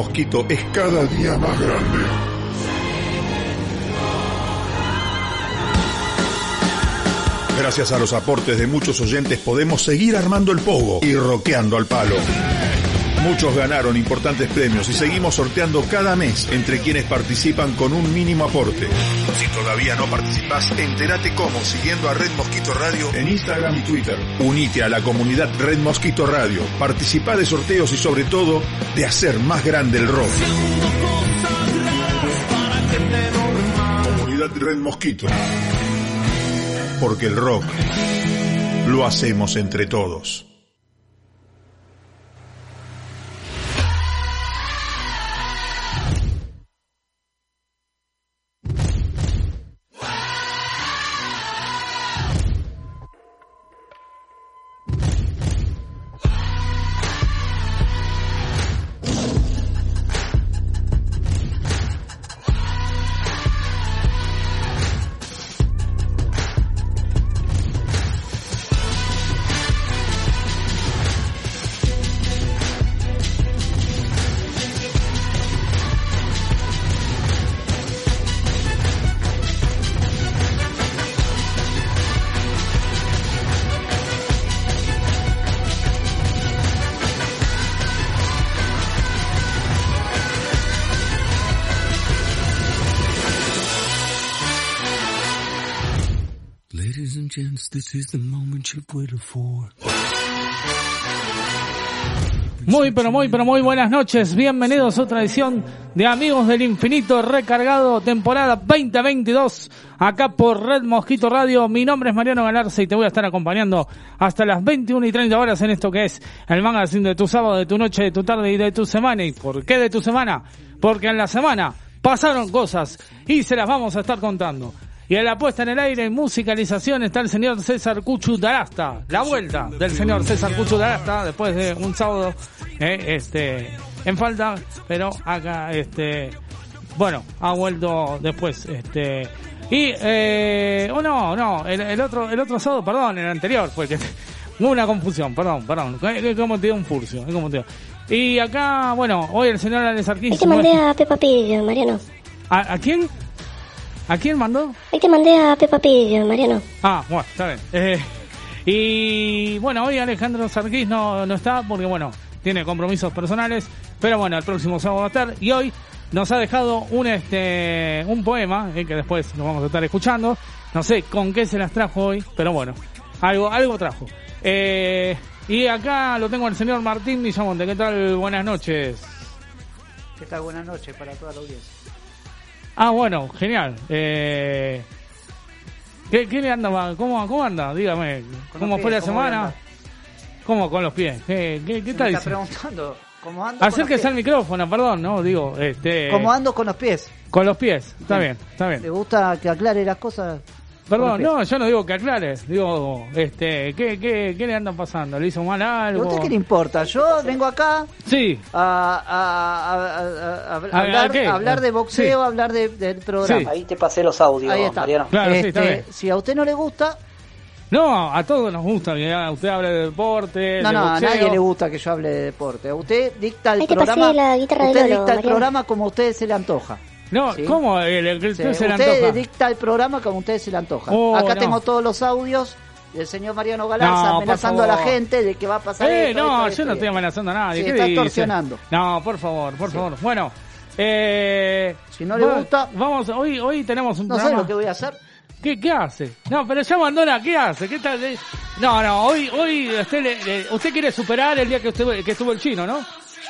Mosquito es cada día más grande. Gracias a los aportes de muchos oyentes podemos seguir armando el pogo y roqueando al palo. Muchos ganaron importantes premios y seguimos sorteando cada mes entre quienes participan con un mínimo aporte. Si todavía no participas, entérate cómo siguiendo a Red Mosquito Radio en Instagram y Twitter. Unite a la comunidad Red Mosquito Radio, participa de sorteos y sobre todo de hacer más grande el rock. Comunidad Red Mosquito. Porque el rock lo hacemos entre todos. This is the moment you've waited for. Muy, pero muy, pero muy buenas noches. Bienvenidos a otra edición de Amigos del Infinito recargado temporada 2022 acá por Red Mosquito Radio. Mi nombre es Mariano Galarza y te voy a estar acompañando hasta las 21 y 30 horas en esto que es el magazine de tu sábado, de tu noche, de tu tarde y de tu semana. ¿Y por qué de tu semana? Porque en la semana pasaron cosas y se las vamos a estar contando. Y en la puesta en el aire y musicalización está el señor César Cuchu Darasta. La vuelta del señor César Cuchu Darasta después de un sábado eh, este en falta, pero acá este bueno, ha vuelto después este y eh, oh no, no, el, el otro el otro sábado, perdón, el anterior fue que hubo una confusión, perdón, perdón, es como te dio un furcio, es como te dio. Y acá, bueno, hoy el señor Alex Arquín Ahí te mandé a Peppa Pig, Mariano. ¿A, ¿A quién? ¿A quién mandó? Ahí te mandé a Peppa Pig, Mariano. Ah, bueno, está bien. Eh, y bueno, hoy Alejandro Sarquís no, no está porque, bueno, tiene compromisos personales, pero bueno, el próximo sábado va a estar. Y hoy nos ha dejado un este un poema, eh, que después lo vamos a estar escuchando. No sé con qué se las trajo hoy, pero bueno, algo, algo trajo. Eh, y acá lo tengo al señor Martín Millamonte. ¿Qué tal? Buenas noches. ¿Qué tal? Buenas noches para toda la audiencia. Ah, bueno, genial. Eh, ¿qué, ¿Qué le anda? ¿Cómo, cómo anda? Dígame. ¿Cómo fue la pies, ¿cómo le semana? ¿Cómo con los pies? ¿Qué, qué, qué está me diciendo? está preguntando cómo ando. Acérquese al micrófono, perdón, no, digo, este... ¿Cómo ando con los pies? Con los pies, está Bien. bien, está ¿Le bien. gusta que aclare las cosas? Perdón, no, yo no digo que aclare, digo, este, ¿qué, qué, qué le andan pasando? ¿Le hizo mal ¿A algo? usted qué le importa? Yo vengo acá Sí, a, a- a- a- a- a ¿A- hablar, a a de boxeo, Sí. a hablar de- del programa. Sí. Ahí te pasé los audios, Ahí está. Mariano. Claro, sí, Este, está bien. si a usted no le gusta, no, a todos nos gusta que usted hable de deporte, no, de no, a nadie le gusta que yo hable de deporte. A usted dicta el Ahí te pasé programa, la guitarra de usted Lolo, dicta el Mariano. programa como a usted se le antoja. No, Sí. ¿cómo? El, el, el- Sí, se le usted antoja? dicta el programa como a usted se le antoja. Oh, Acá no. tengo todos los audios del señor Mariano Galarza No, amenazando a la gente de que va a pasar Eh, esto, no, esto, yo esto, no estoy esto. amenazando a nadie. Sí, ¿Qué está dice? extorsionando. No, por favor, por favor. Bueno, eh, Si no le va- gusta- vamos, hoy, hoy tenemos un No sé programa. lo que voy a hacer. ¿Qué, ¿Qué hace? No, pero ya abandona, ¿qué hace? ¿Qué tal? Eh, No, no, hoy, hoy usted, le- le- usted quiere superar el día que, usted, que estuvo el chino, ¿no?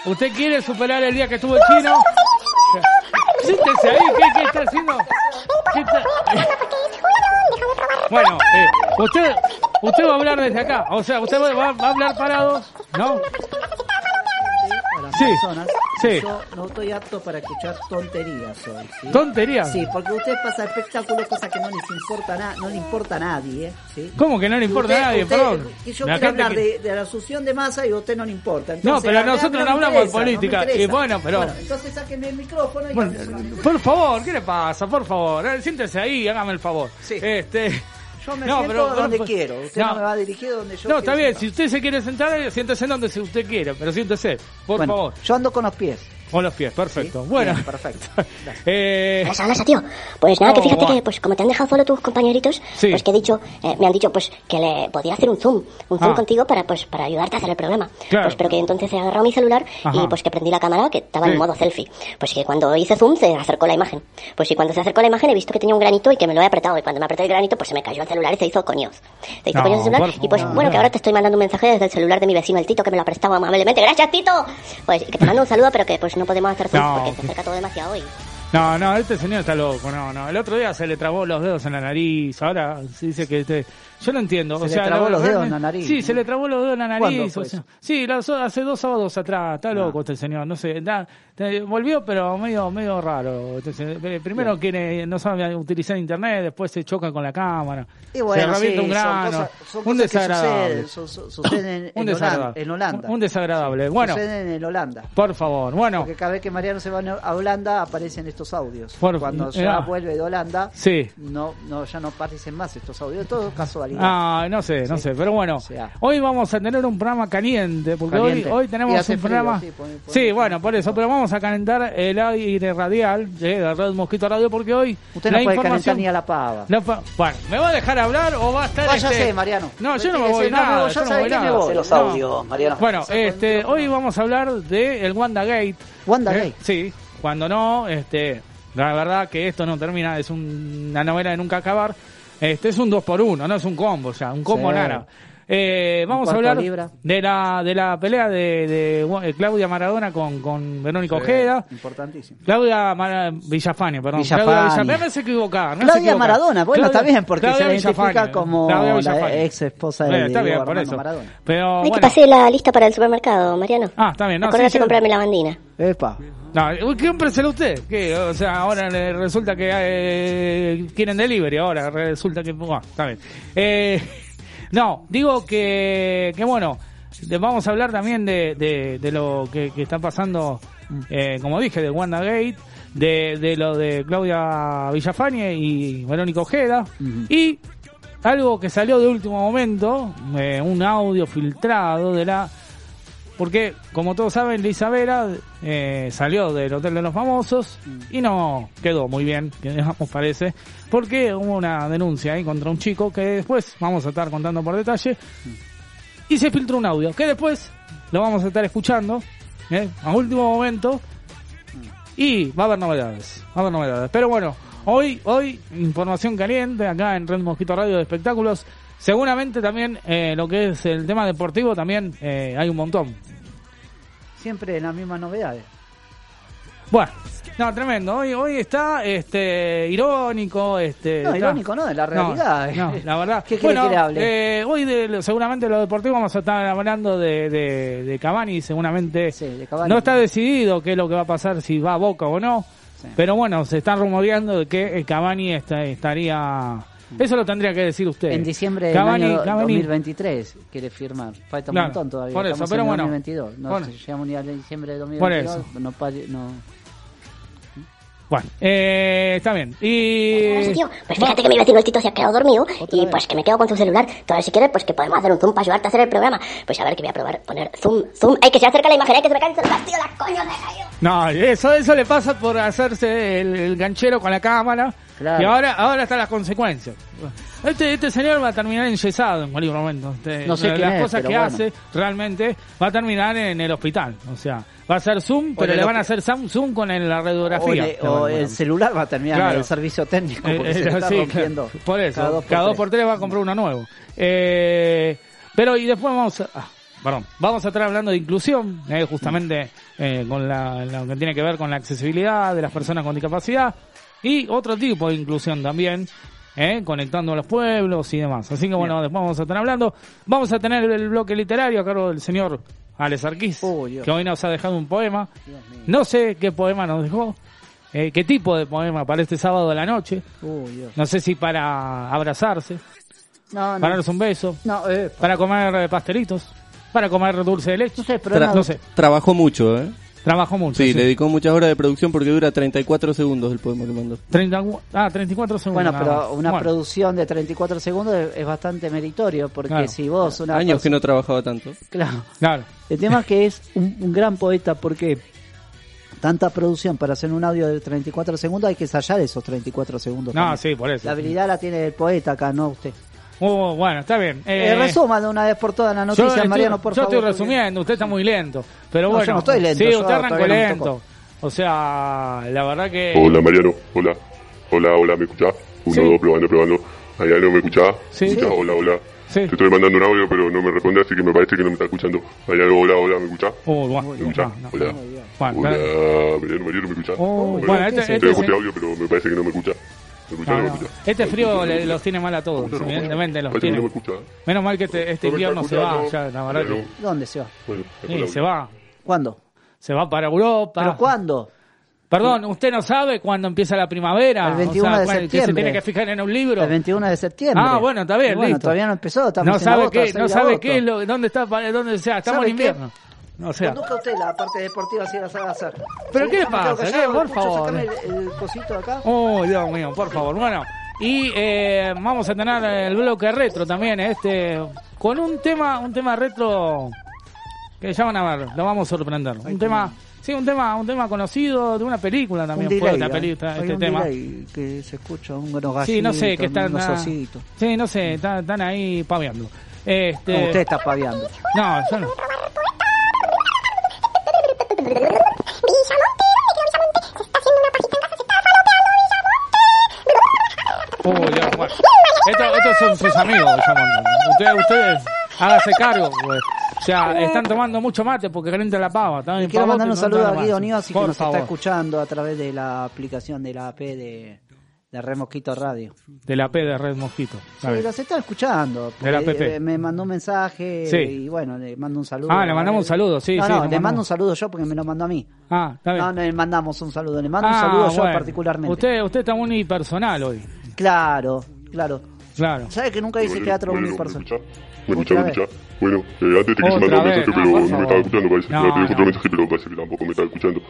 ¿Usted quiere superar el día que estuvo el chino? Siéntese ahí, ¿qué, qué está haciendo? ¿Qué está- Bueno, eh, usted, usted va a hablar desde acá, o sea, usted va, va- a hablar parado, ¿no? Sí, personas, sí. Yo no estoy apto para escuchar tonterías hoy. ¿sí? ¿Tontería? Sí, porque usted pasa espectáculos, cosa que no les importa nada, no le importa a nadie, ¿eh? ¿sí? ¿Cómo que no le importa Usted- a nadie? usted- Perdón. Y yo La quiero hablar que- de, de la asunción de masa y a usted no le importa. No, pero nosotros que no hablamos de no política. Y bueno, pero- Bueno, entonces sáquenme el micrófono y Bueno, por favor, ¿qué le pasa? Por favor, eh, siéntese ahí, hágame el favor. Sí. Este, Yo me no, siento pero- donde pero- quiero. Usted no, me va a dirigir donde yo No, está bien, sentar. si usted se quiere sentar, siéntese donde usted quiere, pero siéntese, por Bueno, favor. Yo ando con los pies. O los pies, perfecto. Bueno, Bien, perfecto. eh, Alasa, alasa, tío. Pues nada, que fíjate que, pues como te han dejado solo tus compañeritos, Sí. pues que he dicho, eh, me han dicho, pues que le podía hacer un zoom, un zoom Ah. contigo para, pues, para ayudarte a hacer el programa. Claro. Pues pero que entonces he agarrado mi celular Ajá. y pues que prendí la cámara que estaba Sí. en modo selfie. Pues que cuando hice zoom se acercó la imagen. Pues y cuando se acercó la imagen he visto que tenía un granito y que me lo he apretado. Y cuando me apreté el granito, pues se me cayó el celular y se hizo coños. Se hizo No, coños el celular. Y pues bueno, que ahora te estoy mandando un mensaje desde el celular de mi vecino, el Tito, que me lo ha prestado amablemente. ¡Gracias, Tito! Pues y que te mando un saludo, pero que pues no podemos hacer No, porque se acerca todo demasiado y... no, no, este señor está loco, no, no. El otro día se le trabó los dedos en la nariz, ahora se dice que este... Yo no entiendo. Se o le sea, trabó la- los dedos en la nariz. Sí, se le trabó los dedos en la ¿Cuándo nariz. o sea, sí, hace dos sábados atrás. Está loco este señor, no sé. volvió, pero medio medio raro. Entonces, eh, primero quiere, no sabe utilizar internet, después se choca con la cámara. Y bueno, se revienta sí, un son grano. cosas- son un cosas que desagradable. suceden, suceden en, un en Holanda, desagradable. en Holanda. Un, un desagradable. Bueno, Suceden en Holanda. por favor. Bueno, Porque cada vez que Mariano se va a Holanda aparecen estos audios. Por- Cuando eh, ya ah. vuelve de Holanda, sí. no, no, ya no aparecen más estos audios. Todo casualidad. Ah, no sé, no Sí. sé, pero bueno, O sea. hoy vamos a tener un programa caliente, porque Caliente. hoy hoy tenemos un frío, programa... sí, pone- pone- Sí, bueno, por eso, pero vamos a calentar el aire radial eh, de Red Mosquito Radio, porque hoy Usted la no puede información... calentar ni a la pava. la fa- Bueno, ¿me va a dejar hablar o va a estar Váyase, este- Mariano. No, yo no me voy no, nada, no, yo ya no voy nada. los No. audios, Mariano. Bueno, este, hoy vamos a hablar de el Wanda Gate. Wanda Eh, Gate. Sí, cuando no, este, la verdad que esto no termina, es un- una novela de nunca acabar. Este es un 2 por 1 no es un combo, o sea, un combo Sí. nara. Eh, vamos a hablar libra. de la de la pelea de, de, Claudia Maradona con, con Verónica Ojeda. Importantísimo. Claudia Mara- Villafañe, perdón. Villafañe. Claudia Villafañe. Me hace equivocar. me hace Claudia equivocar. Maradona, bueno, Claudia- está bien, porque Claudia se identifica como Claudia la ex esposa de Está bien, por eso. Maradona. Pero, Hay que pasar la lista para el supermercado, Mariano. Ah, está bien. No, Acordate sí, sí. de comprarme la bandina. Epa. No, uy, cómpreselo usted. ¿Qué? O sea, ahora le resulta que eh, quieren delivery. Ahora resulta que. Bueno, está bien. Eh, no, digo que, que bueno, vamos a hablar también de, de, de lo que, que está pasando, eh, como dije, de Wanda Gate, de, de lo de Claudia Villafañe y Verónica Ojeda. Y algo que salió de último momento, eh, un audio filtrado de la porque, como todos saben, Lisa Vera eh, salió del Hotel de los Famosos y no quedó muy bien, digamos parece, porque hubo una denuncia ahí contra un chico que después vamos a estar contando por detalle y se filtró un audio que después lo vamos a estar escuchando ¿eh? a último momento y va a haber novedades, va a haber novedades. Pero bueno, hoy, hoy información caliente acá en Red Mosquito Radio de Espectáculos. Seguramente también eh, lo que es el tema deportivo también eh, hay un montón. Siempre las mismas novedades. Bueno, no, tremendo. Hoy, hoy está está irónico, este. No, está- irónico, no, de la No, realidad. No, la verdad. ¿Qué bueno, que le hable? eh, hoy de, seguramente lo deportivo vamos a estar hablando de, de, de Cavani, seguramente. Sí, de Cavani. No está decidido qué es lo que va a pasar, si va a Boca o no. Sí. Pero bueno, se está rumoreando de que eh, Cavani está- estaría... Eso lo tendría que decir usted. En diciembre del Cavani, año Cavani- 2023 quiere firmar. Falta un Claro, montón todavía. por eso, Estamos pero en bueno. 2022. No, Bueno. si llegamos ni a diciembre de Por 2022. eso. No, no. Bueno, eh, está bien. Y... Tío. Pues fíjate que mi vecino el Tito se ha quedado dormido Otra y vez. pues que me quedo con tu celular. Entonces, si quieres, pues que podemos hacer un zoom para ayudarte a hacer el programa. Pues a ver que voy a probar poner zoom, zoom. ¡Ay, que se acerca la imagen! ¡Ay, que se me cae el celular, tío! ¡La coño de gallo! No, eso, eso le pasa por hacerse el, el ganchero con la cámara. Claro. Y ahora, ahora están las consecuencias. Este, este señor va a terminar enyesado en cualquier momento. Este, No sé las es, cosas que bueno. hace realmente va a terminar en el hospital. O sea, va a ser Zoom, pero le van a hacer zoom, con la O, radiografía. le- o el celular va a terminar Claro. en el servicio técnico porque Eh, se eh, está sí, rompiendo. Por eso, Cada cada dos dos, por por tres va a comprar uno nuevo. Eh, pero y después vamos a, ah, perdón, vamos a estar hablando de inclusión, eh, justamente eh, con la, lo que tiene que ver con la accesibilidad de las personas con discapacidad y otro tipo de inclusión también. eh, conectando a los pueblos y demás. Así que bueno, después vamos a estar hablando. Vamos a tener el bloque literario a cargo del señor Alex Arquís, Dios. que hoy nos ha dejado un poema. No sé qué poema nos dejó, eh, qué tipo de poema para este sábado de la noche. Dios. No sé si para abrazarse, No, no. para darse un beso, No, eh, para comer pastelitos, para comer dulce de leche. no sé, pero Tra- no, no sé. Trabajó mucho, ¿eh? Trabajó mucho. Sí, le dedicó muchas horas de producción porque dura 34 segundos el poema que mandó. 30, ah, 34 segundos. Bueno, pero una Bueno, producción de 34 segundos es, es bastante meritorio porque Claro. si vos una Años persona- que no trabajaba tanto. Claro. Claro. El tema es que es un, un gran poeta porque tanta producción para hacer un audio de 34 segundos, hay que ensayar esos 34 segundos. No, también. sí, por eso. La habilidad la tiene el poeta acá, no usted. Uh, bueno, está bien. Eh, resuma de una vez por todas la noticia, Mariano, por yo favor. estoy resumiendo, usted está muy lento. Pero No, bueno, yo no estoy lento, Sí, yo usted arrancó lento. O sea, la verdad que. Hola Mariano, hola. Hola, hola, ¿me escuchás? Uno, Sí. dos, probando, probando. Mariano, ¿me escuchás? Sí. ¿Me escuchás? Sí. Hola, hola. Sí. Te estoy mandando un audio, pero no me responde, así que me parece que no me está escuchando. Mariano, hola, hola, ¿me escuchás? Uh, bueno, ¿Me escuchás? no, no. Hola. Bueno, Hola, claro. Mariano, Mariano, ¿me escuchás? Oh, bueno, este- Te este este audio, pero me parece que no me escuchás. Este frío le- los tiene mal a todos, evidentemente los tiene. escuchás. Menos mal que este, este invierno se va, ya, la verdad que. ¿Dónde se va? Sí, se va. ¿Cuándo? Se va para Europa. ¿Pero cuándo? Perdón, ¿usted no sabe cuándo empieza la primavera? El 21 de ¿cuál- que se septiembre. tiene que fijar en un libro? El 21 de septiembre. Ah, bueno, está bien, bueno, listo. todavía no empezó, estamos no en sabe agosto, qué, 6 no sabe agosto. qué es lo, dónde está, para- dónde sea, estamos ¿Sabe en qué? O sea, Conduzca usted la parte deportiva si la sabe hacer. ¿Pero qué le pasa? ¿Qué? Por favor. el, el cosito acá. oh, Dios mío, por favor. Bueno, y eh, vamos a tener el bloque retro también, este, con un tema, un tema retro que ya van a ver, lo vamos a sorprender. Un tema, sí, un tema, un tema conocido de una película también un fue delay, esta ¿eh? película, este un tema. que se escucha un unos Sí, no sé, gallitos, que están, sí, no sé, están, están ahí paveando. Este, No, usted está paviando. no, yo no. Son sus amigos. Ustedes, ustedes, hágase cargo. pues. O sea, están tomando mucho mate porque calienta la pava. En quiero mandar y un saludo a. Guido Niosi que Por nos favor. está escuchando a través de la aplicación de la AP de, de Red Mosquito Radio. De la P de Red Mosquito. Sí, los está escuchando. De la PP. eh, me mandó un mensaje Sí. y bueno, le mando un saludo. Ah, le mandamos un saludo, sí, no, sí, No, le mandamos. mando un saludo yo porque me lo mandó a mí. Ah, está bien. No, no le mandamos un saludo, le mando Ah, un saludo yo bueno. particularmente. Usted, usted está muy personal hoy. Claro, claro. Claro. ¿Sabe que nunca hice Mariano, teatro ¿Me unipersonal? ¿Me vez. escuchás? Bueno, eh, antes te quise mandar un mensaje, no, pero no me estaba escuchando, parece. No, Me dejó no. otro mensaje, pero parece que tampoco me está escuchando.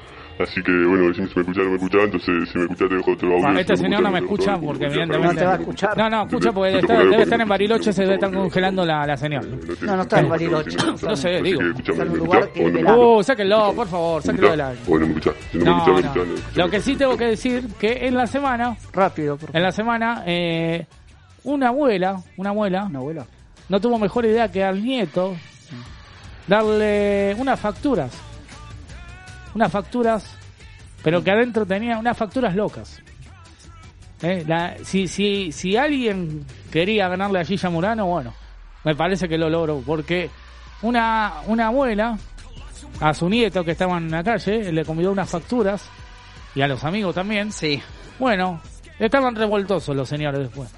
Así que, bueno, decime si me escuchás o no me escuchás, entonces si me escuchás te dejo otro audio. Bueno, este señor no me te dejo escucha porque evidentemente... No te va a escuchar. No, no, escucha porque debe estar en Bariloche, se debe estar congelando la, la señal. No, no está en Bariloche. No sé, digo. Uh, sáquenlo, por favor, ¿Me sáquenlo del escuchás? aire. ¿O no me escuchás? Si no No, Lo que sí tengo que decir que en la semana, Rápido, por en la semana, eh, una abuela, una abuela, ¿Una abuela? no tuvo mejor idea que al nieto darle unas facturas. Unas facturas, pero que adentro tenía unas facturas locas. Eh, la- si, si, si alguien quería ganarle a Gilla Murano, bueno, me parece que lo logró, porque una, una abuela a su nieto que estaba en la calle le convidó unas facturas y a los amigos también. Sí. Bueno, estaban revoltosos los señores después.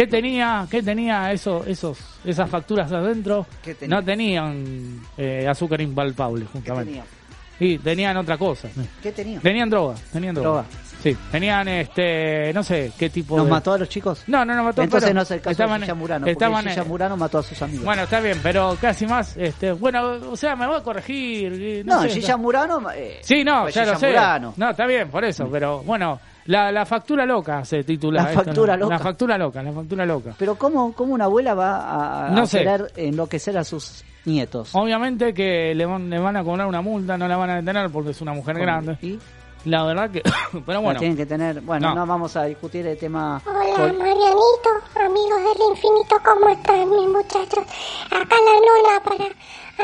¿Qué tenía, qué tenía eso, esos, esas facturas adentro? ¿Qué tenía? No tenían eh, azúcar impalpable, ¿Qué justamente. tenía? Sí, tenían otra cosa. ¿Qué tenía? Tenían droga, tenían droga. Droga. Sí, tenían este, no sé qué tipo ¿Nos de... mató a los chicos? No, no, no mató. Entonces pero no es el caso estaban- de Gilla Murano, estaban, Gilla Murano mató a sus amigos. Bueno, está bien, pero casi más, este, bueno, o sea, me voy a corregir. y no, sé, Gilla está- Murano... eh, Sí, no, ya lo Gilla sé. Murano. No, está bien, por eso, pero bueno, la, la factura loca se titula. La esto, factura ¿no? loca. La factura loca, la factura loca. Pero ¿cómo, cómo una abuela va a, a No sé. querer enloquecer a sus nietos? Obviamente que le van, le van a cobrar una multa, no la van a detener porque es una mujer grande. Y La verdad que, pero bueno, tienen que tener... Bueno, No. no. vamos a discutir el tema... Hola Marianito, amigos del infinito, ¿cómo están mis muchachos? Acá la nona para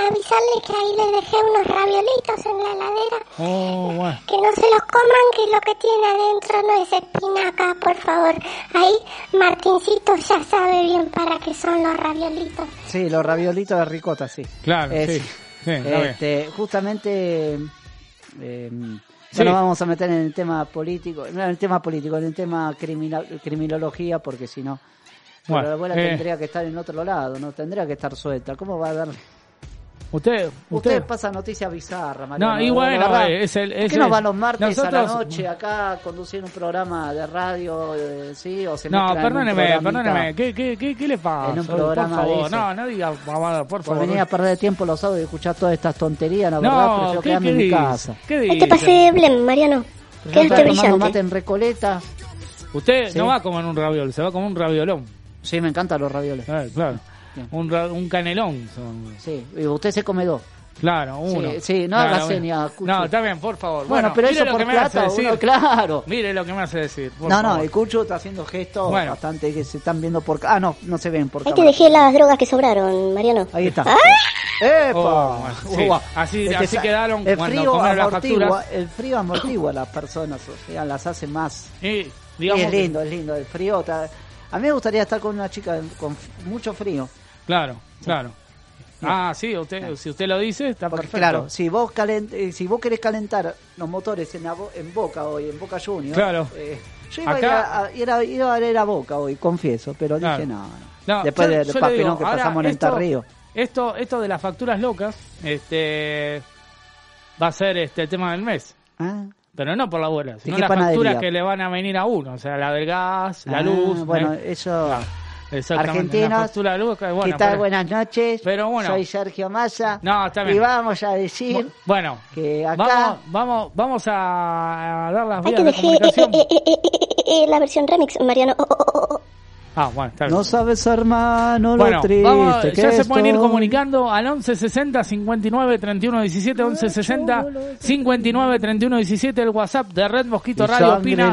avisarles que ahí les dejé unos raviolitos en la heladera. oh, bueno. Que no se los coman, que lo que tiene adentro no es espinaca, por favor. Ahí Martincito ya sabe bien para qué son los raviolitos. Sí, los raviolitos de ricota, sí. Claro, Eh, sí. Este, justamente eh, Sí. nos vamos a meter en el tema político, no en el tema político, en el tema criminal, criminología, porque si no, Bueno, la abuela eh. tendría que estar en otro lado, no tendría que estar suelta. ¿Cómo va a dar? Usted, Usted usted, pasa noticias bizarras, Mariano. No, y de bueno, verdad. eh, es el- ¿Por es qué no el- van los martes a la noche acá a conducir un programa de radio, eh, sí? O se no, mezclan en un perdóneme, perdóneme, ¿qué, qué, qué, qué le pasa? En un por programa de favor, no, no diga por Por favor. venir a perder tiempo los sábados y escuchar todas estas tonterías, la verdad, no, prefiero ¿qué, quedarme qué en mi casa. ¿Qué Ay, dice? te pasé de blem, Mariano. Estaba tomando mate brillante. en Recoleta. Usted Sí. no va a comer un raviol, se va a comer un raviolón. Sí, me encantan los ravioles. Eh, claro. Un, ra- un canelón. son. Sí, y usted se come dos. Claro, uno. Sí, sí, no Claro, bien. señas. No, está bien, por favor. Bueno, pero eso por que me hace plata, decir. uno, claro. Mire lo que me hace decir. por No, no, el Cucho está haciendo gestos Bueno. bastante que se están viendo por... Ah, no, no se ven por Hay que cámara. elegir las drogas que sobraron, Mariano. Ahí está. ¡Ah! ¡Epa! Oh, sí. Así- Es que así sa- quedaron el cuando frío amortigua, facturas. El frío amortigua a las personas, o sea, las hace más... Y, digamos es que- lindo, es lindo. El frío... está- A mí me gustaría estar con una chica con mucho frío. Claro, claro. Ah, sí, usted, si usted lo dice, está Porque, perfecto. claro, si vos, calent, eh, si vos querés calentar los motores en, la en Boca hoy, en Boca Juniors... Claro. eh, yo iba, Acá- a, ir a, ir a- iba a ver a Boca hoy, confieso, pero Claro. dije no, no. No, Después del papelón digo, que pasamos en Entre Ríos. Esto, esto de las facturas locas, este, va a ser este el tema del mes. Ah, Pero no por la abuela, sino las panadería? facturas que le van a venir a uno. O sea, la del gas, la ah, luz. Bueno, ¿eh? eso... Exactamente. Argentinos, la luz, bueno, ¿Qué tal? pero- Buenas noches. Pero bueno. Soy Sergio Massa. No, está bien. Y vamos a decir Bueno, que acá... vamos, vamos, vamos a, dar las Hay vías que de comunicación. eh, eh, eh, eh, eh, la versión remix, Mariano. Oh, oh, oh. Ah, bueno, está bien. No sabes, hermano, Bueno, lo triste vamos, que ya se pueden ir comunicando al 1160 59 31 17 1160 59 31 17 el WhatsApp de Red Mosquito Y Radio Opina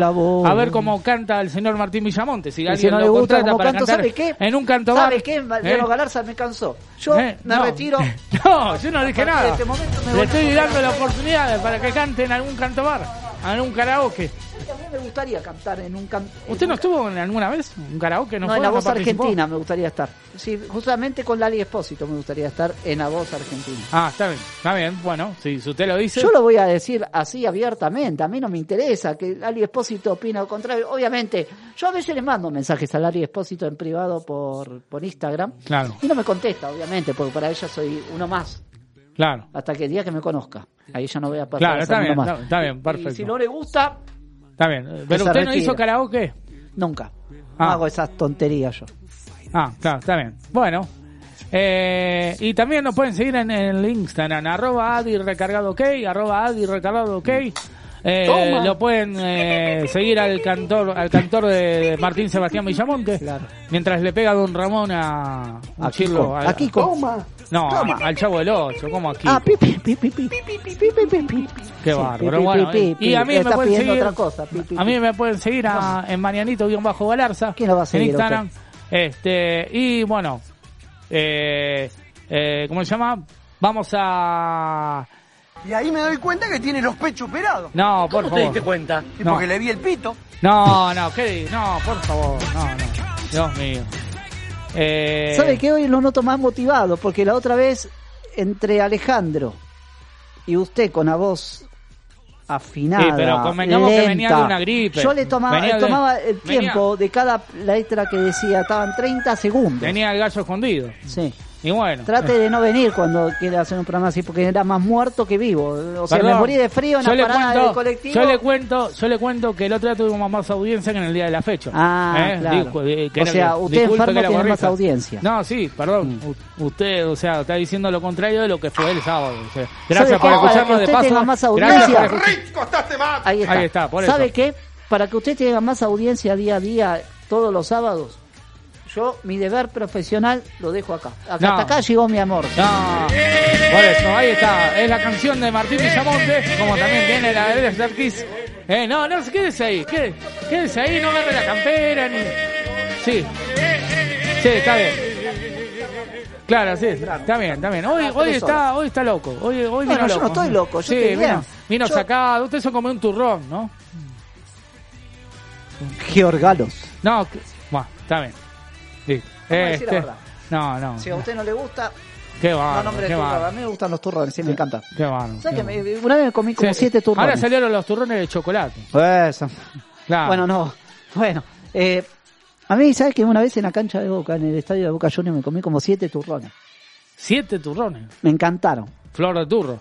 a ver cómo canta el señor Martín Villamonte si alguien si no lo gusta contrata para canto, cantar ¿sabe qué? en un canto bar ¿Sabe qué? Mariano ¿Eh? Galarza me cansó. Yo ¿Eh? me No. retiro. no yo no dije nada este momento me le estoy dando la oportunidad para que cante en algún canto bar en algún karaoke A mí me gustaría cantar en un canto. ¿usted no estuvo en alguna vez un karaoke? ¿No, No, fue? en la ¿No voz argentina me gustaría estar. Sí, justamente con Lali Espósito me gustaría estar en la voz argentina. ah está bien está bien bueno si usted lo dice Yo lo voy a decir así abiertamente, a mí no me interesa que Lali Espósito opina lo contrario. Obviamente, yo a veces le mando mensajes a Lali Espósito en privado por, por Instagram claro y no me contesta, obviamente, porque para ella soy uno más, claro hasta que el día que me conozca. Ahí ya no voy a pasar Claro, está bien, está- está bien, perfecto. Y si no le gusta, Está bien. Pero usted no hizo karaoke. nunca. Ah. No hago esas tonterías yo. Ah, claro, está bien. Bueno. Eh, y también nos pueden seguir en, en el Instagram, arroba Adi recargado ok, arroba Adi recargado ok. Eh, lo pueden eh, seguir al cantor al cantor de Martín Sebastián Villamonte Claro. mientras le pega a Don Ramón a, a A Kiko. a- A Kiko. No Toma. al Chavo del Ocho como aquí Ah, pi, pi, pi, pi, pi, pi, pi, pi, pi, pi, pi. Qué Sí, bárbaro. pi, pi, bueno, pi, y- a mí me pueden seguir. otra cosa. pi, pi, A mí pi. me pueden seguir a, en Marianito-Galarza. ¿Quién lo va a seguir, En Instagram. Este, y bueno, eh, eh, ¿cómo se llama? Vamos a. Y ahí me doy cuenta que tiene los pechos operados. No, por favor. cuenta? Y No. porque le vi el pito. No, no, ¿qué No, por favor. No, no. Dios mío. Eh, ¿Sabe qué? Hoy lo noto más motivado, porque la otra vez, entre Alejandro y usted con la voz afinada, Sí, pero convengamos que lenta, venía de una gripe. Yo le tomaba, Venía de- tomaba el venía- tiempo de cada letra que decía, estaban 30 segundos. Tenía el gallo escondido. Sí. Y bueno. Trate de no venir cuando quiera hacer un programa así, porque era más muerto que vivo. O sea, me Perdón, morí de frío en yo la le parada cuento- del colectivo. Yo le cuento, yo le cuento que el otro día tuvimos más audiencia que en el día de la fecha. Ah, ¿Eh? claro. Discu- eh, que O sea, usted enfermo tiene más audiencia. Mm. No, sí, perdón. U- Usted, o sea, está diciendo lo contrario de lo que fue el sábado. o sea, ¿Sabe gracias por escucharnos que de usted paso. tenga más gracias audiencia. por escuchar- Ahí está. Ahí está, por ¿Sabe eso. qué? Para que usted tenga más audiencia día a día, todos los sábados, yo mi deber profesional lo dejo acá. Acá No. hasta acá llegó mi amor. No, por eso, ahí está. Es la canción de Martín Villamonte, como también tiene la de Star Kiss. Eh, no, no, quédese ahí, quédese, quédese ahí, no agarre la campera ni. Sí, sí, está bien. Claro, sí, está bien, está bien. Hoy, Ah, hoy está, hoy está loco. Hoy, hoy Bueno, vino yo no loco. estoy loco, yo sí, estoy bien. vino, vino Yo- sacado. Usted son como un turrón, ¿no? Georgalos. No, bueno, está bien. La Este, verdad. no, no. Si a usted no le gusta, Qué no nombre qué turrón. A mí me gustan los turrones, sí, me encanta. Qué bárbaro. ¿Sabes qué que bárbaro. me- una vez me comí como Sí. siete turrones? Ahora salieron los turrones de chocolate. Eso. Claro. Bueno, no. Bueno, eh, a mí, ¿sabes que una vez en la cancha de Boca, en el estadio de Boca Juniors, me comí como siete turrones? Siete turrones. Me encantaron. Flor de turro.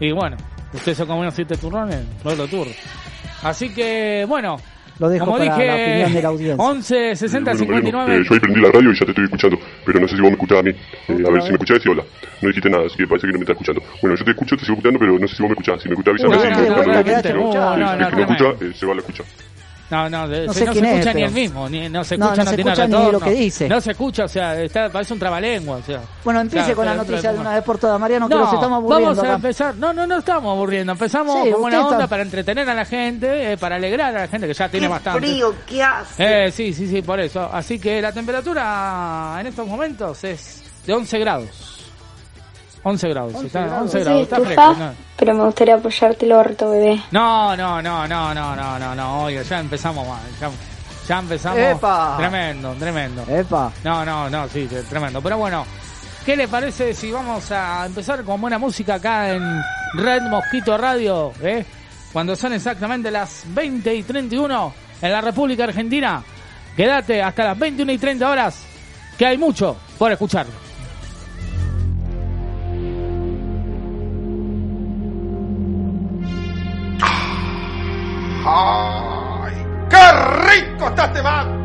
Y bueno, usted se comió siete turrones, flor de turro. Así que, bueno, Lo dejo como para dije, la opinión de la audiencia. 11 60 Bueno, Mariano, 59. eh, yo ahí prendí la radio y ya te estoy escuchando, pero no sé si vos me escuchás a mí. Eh, a ver si me escuchás y hola. No dijiste nada, así que parece que no me estás escuchando. Bueno, yo te escucho, te sigo escuchando, pero no sé si vos me escuchás. Si me escuchás, avísame no, no, no, no, no, no, eh, no, no no, escucha, no. eh, se va a la escucha. No, no, de- No se- sé no quién se es, escucha ni el mismo, ni, no se No, escucha, no no, se tiene escucha ni retorno. lo que dice. No se escucha, o sea, está, parece un trabalengua, o sea. Bueno, empiece O sea, con la noticia de una vez por todas, Mariano, que No, los estamos aburriendo vamos a acá. empezar. No, no, no estamos aburriendo. Empezamos Sí, con buena usted onda está- para entretener a la gente, eh, para alegrar a la gente que ya tiene bastante. frío que hace. Eh, sí, sí, sí, por eso. Así que la temperatura en estos momentos es de 11 grados. 11 grados, está, 11 grados, está fresco. ¿no? pero me gustaría apoyarte el orto, bebé. No, no, no, no, no, no, no, no, oiga, ya empezamos mal, ya, ya empezamos. ¡Epa! Tremendo, tremendo. Epa. No, no, no, sí, sí, tremendo. Pero bueno, ¿qué le parece si vamos a empezar con buena música acá en Red Mosquito Radio? ¿eh? Cuando son exactamente las 20 y 31 en la República Argentina. Quédate hasta las 21 y 30 horas, que hay mucho por escuchar. ¡Ay! ¡Qué rico está este mate!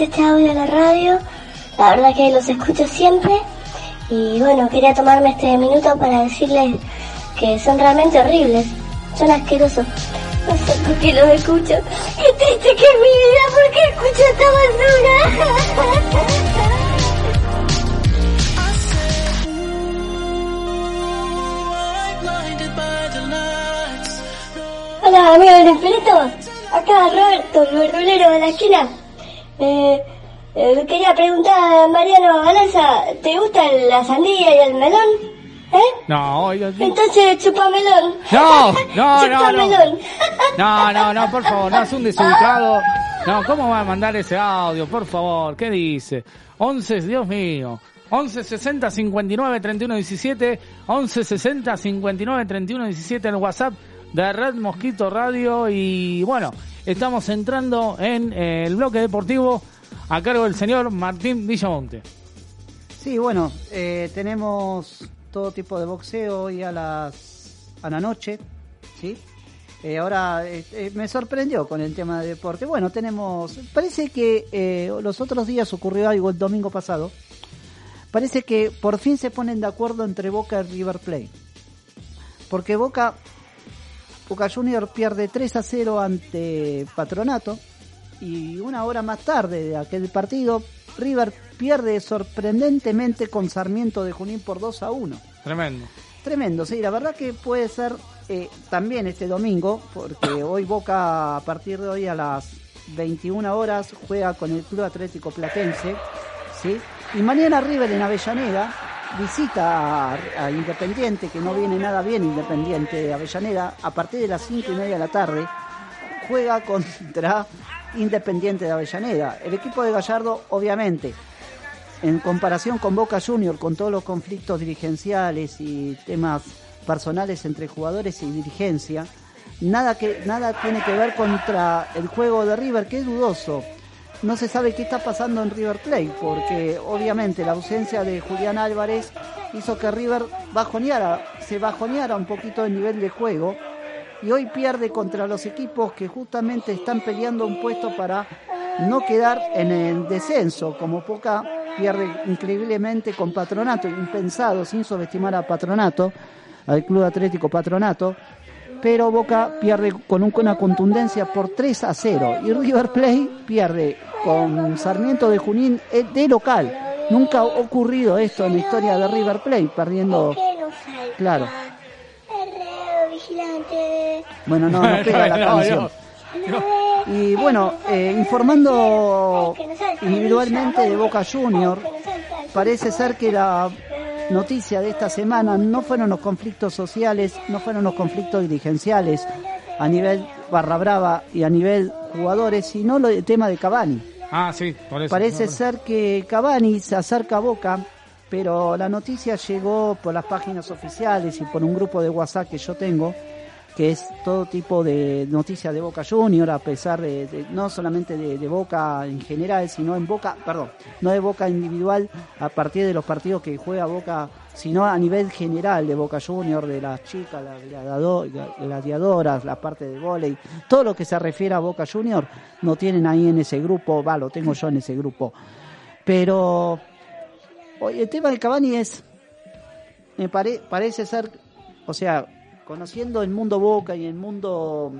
Este audio a la radio. La verdad que los escucho siempre. Y bueno, quería tomarme este minuto para decirles que son realmente horribles. Son asquerosos. No sé por qué los escucho. Qué triste que es mi vida. ¿Por qué escucho esta basura? Hola, amigos del infinito. Acá Roberto, el verdulero de la esquina. Eh, eh, quería preguntar a Mariano Galanza, ¿te gustan la sandía y el melón? ¿Eh? No, oiga, sí. Entonces chupa melón. No, no, no, Chupa no. melón. No, no, no, por favor, no es un desubicado. No, ¿cómo va a mandar ese audio? Por favor, ¿qué dice? 11, Dios mío. 11 60 59 31 17 11 60 59 31 17 en el WhatsApp de Red Mosquito Radio y bueno, estamos entrando en eh, el bloque deportivo a cargo del señor Martín Villamonte. Sí, bueno, eh, tenemos todo tipo de boxeo hoy a las a la noche, ¿sí? Eh, ahora eh, me sorprendió con el tema de deporte. Bueno, tenemos, parece que los otros días ocurrió algo el domingo pasado. Parece que por fin se ponen de acuerdo entre Boca y River Plate. Porque Boca Boca Junior pierde 3 a 0 ante Patronato y una hora más tarde de aquel partido, River pierde sorprendentemente con Sarmiento de Junín por 2 a 1. Tremendo. Tremendo, sí, la verdad que puede ser eh, también este domingo, porque hoy Boca a partir de hoy a las 21 horas juega con el Club Atlético Platense, ¿sí? Y mañana River en Avellaneda visita a, Independiente, que no viene nada bien Independiente de Avellaneda, a partir de las 5 y media de la tarde, juega contra Independiente de Avellaneda. El equipo de Gallardo, obviamente, en comparación con Boca Junior, con todos los conflictos dirigenciales y temas personales entre jugadores y dirigencia, nada que nada tiene que ver contra el juego de River, que es dudoso. No se sabe qué está pasando en River Plate, porque obviamente la ausencia de Julián Álvarez hizo que River bajoneara, se bajoneara un poquito el nivel de juego y hoy pierde contra los equipos que justamente están peleando un puesto para no quedar en el descenso, como Poca pierde increíblemente con Patronato, impensado, sin subestimar a Patronato, al Club Atlético Patronato, pero Boca pierde con un- una contundencia por 3 a 0 y River Plate pierde con Sarmiento de Junín eh, de local. Nunca ha ocurrido esto en la historia de River Plate, perdiendo... Claro. vigilante. Bueno, no, no pega la canción. Y bueno, eh, informando individualmente de Boca Junior, parece ser que la noticia de esta semana no fueron los conflictos sociales, no fueron los conflictos dirigenciales a nivel barra brava y a nivel jugadores, sino lo- el tema de Cavani. Ah, sí, por eso. Parece No, ser que Cavani se acerca a Boca, pero la noticia llegó por las páginas oficiales y por un grupo de WhatsApp que yo tengo, que es todo tipo de noticias de Boca Junior, a pesar de, de- no solamente de, Boca en general, sino en Boca, perdón, no de Boca individual, a partir de los partidos que juega Boca, sino a nivel general de Boca Junior, de las chicas, las gladiado- gladiadoras, la parte de volei, todo lo que se refiere a Boca Junior, no tienen ahí en ese grupo, va, lo tengo yo en ese grupo. Pero oye, el tema de Cavani es, me pare- parece ser, o sea, conociendo el mundo Boca y el mundo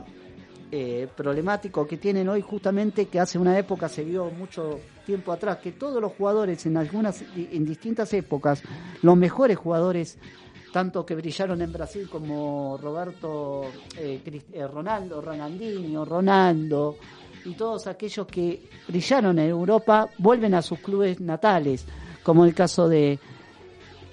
eh, problemático que tienen hoy, justamente que hace una época se vio mucho tiempo atrás, que todos los jugadores en algunas, en distintas épocas, los mejores jugadores, tanto que brillaron en Brasil como Roberto, eh, eh, Ronaldo, Ronaldinho, Ronaldo, y todos aquellos que brillaron en Europa vuelven a sus clubes natales, como el caso de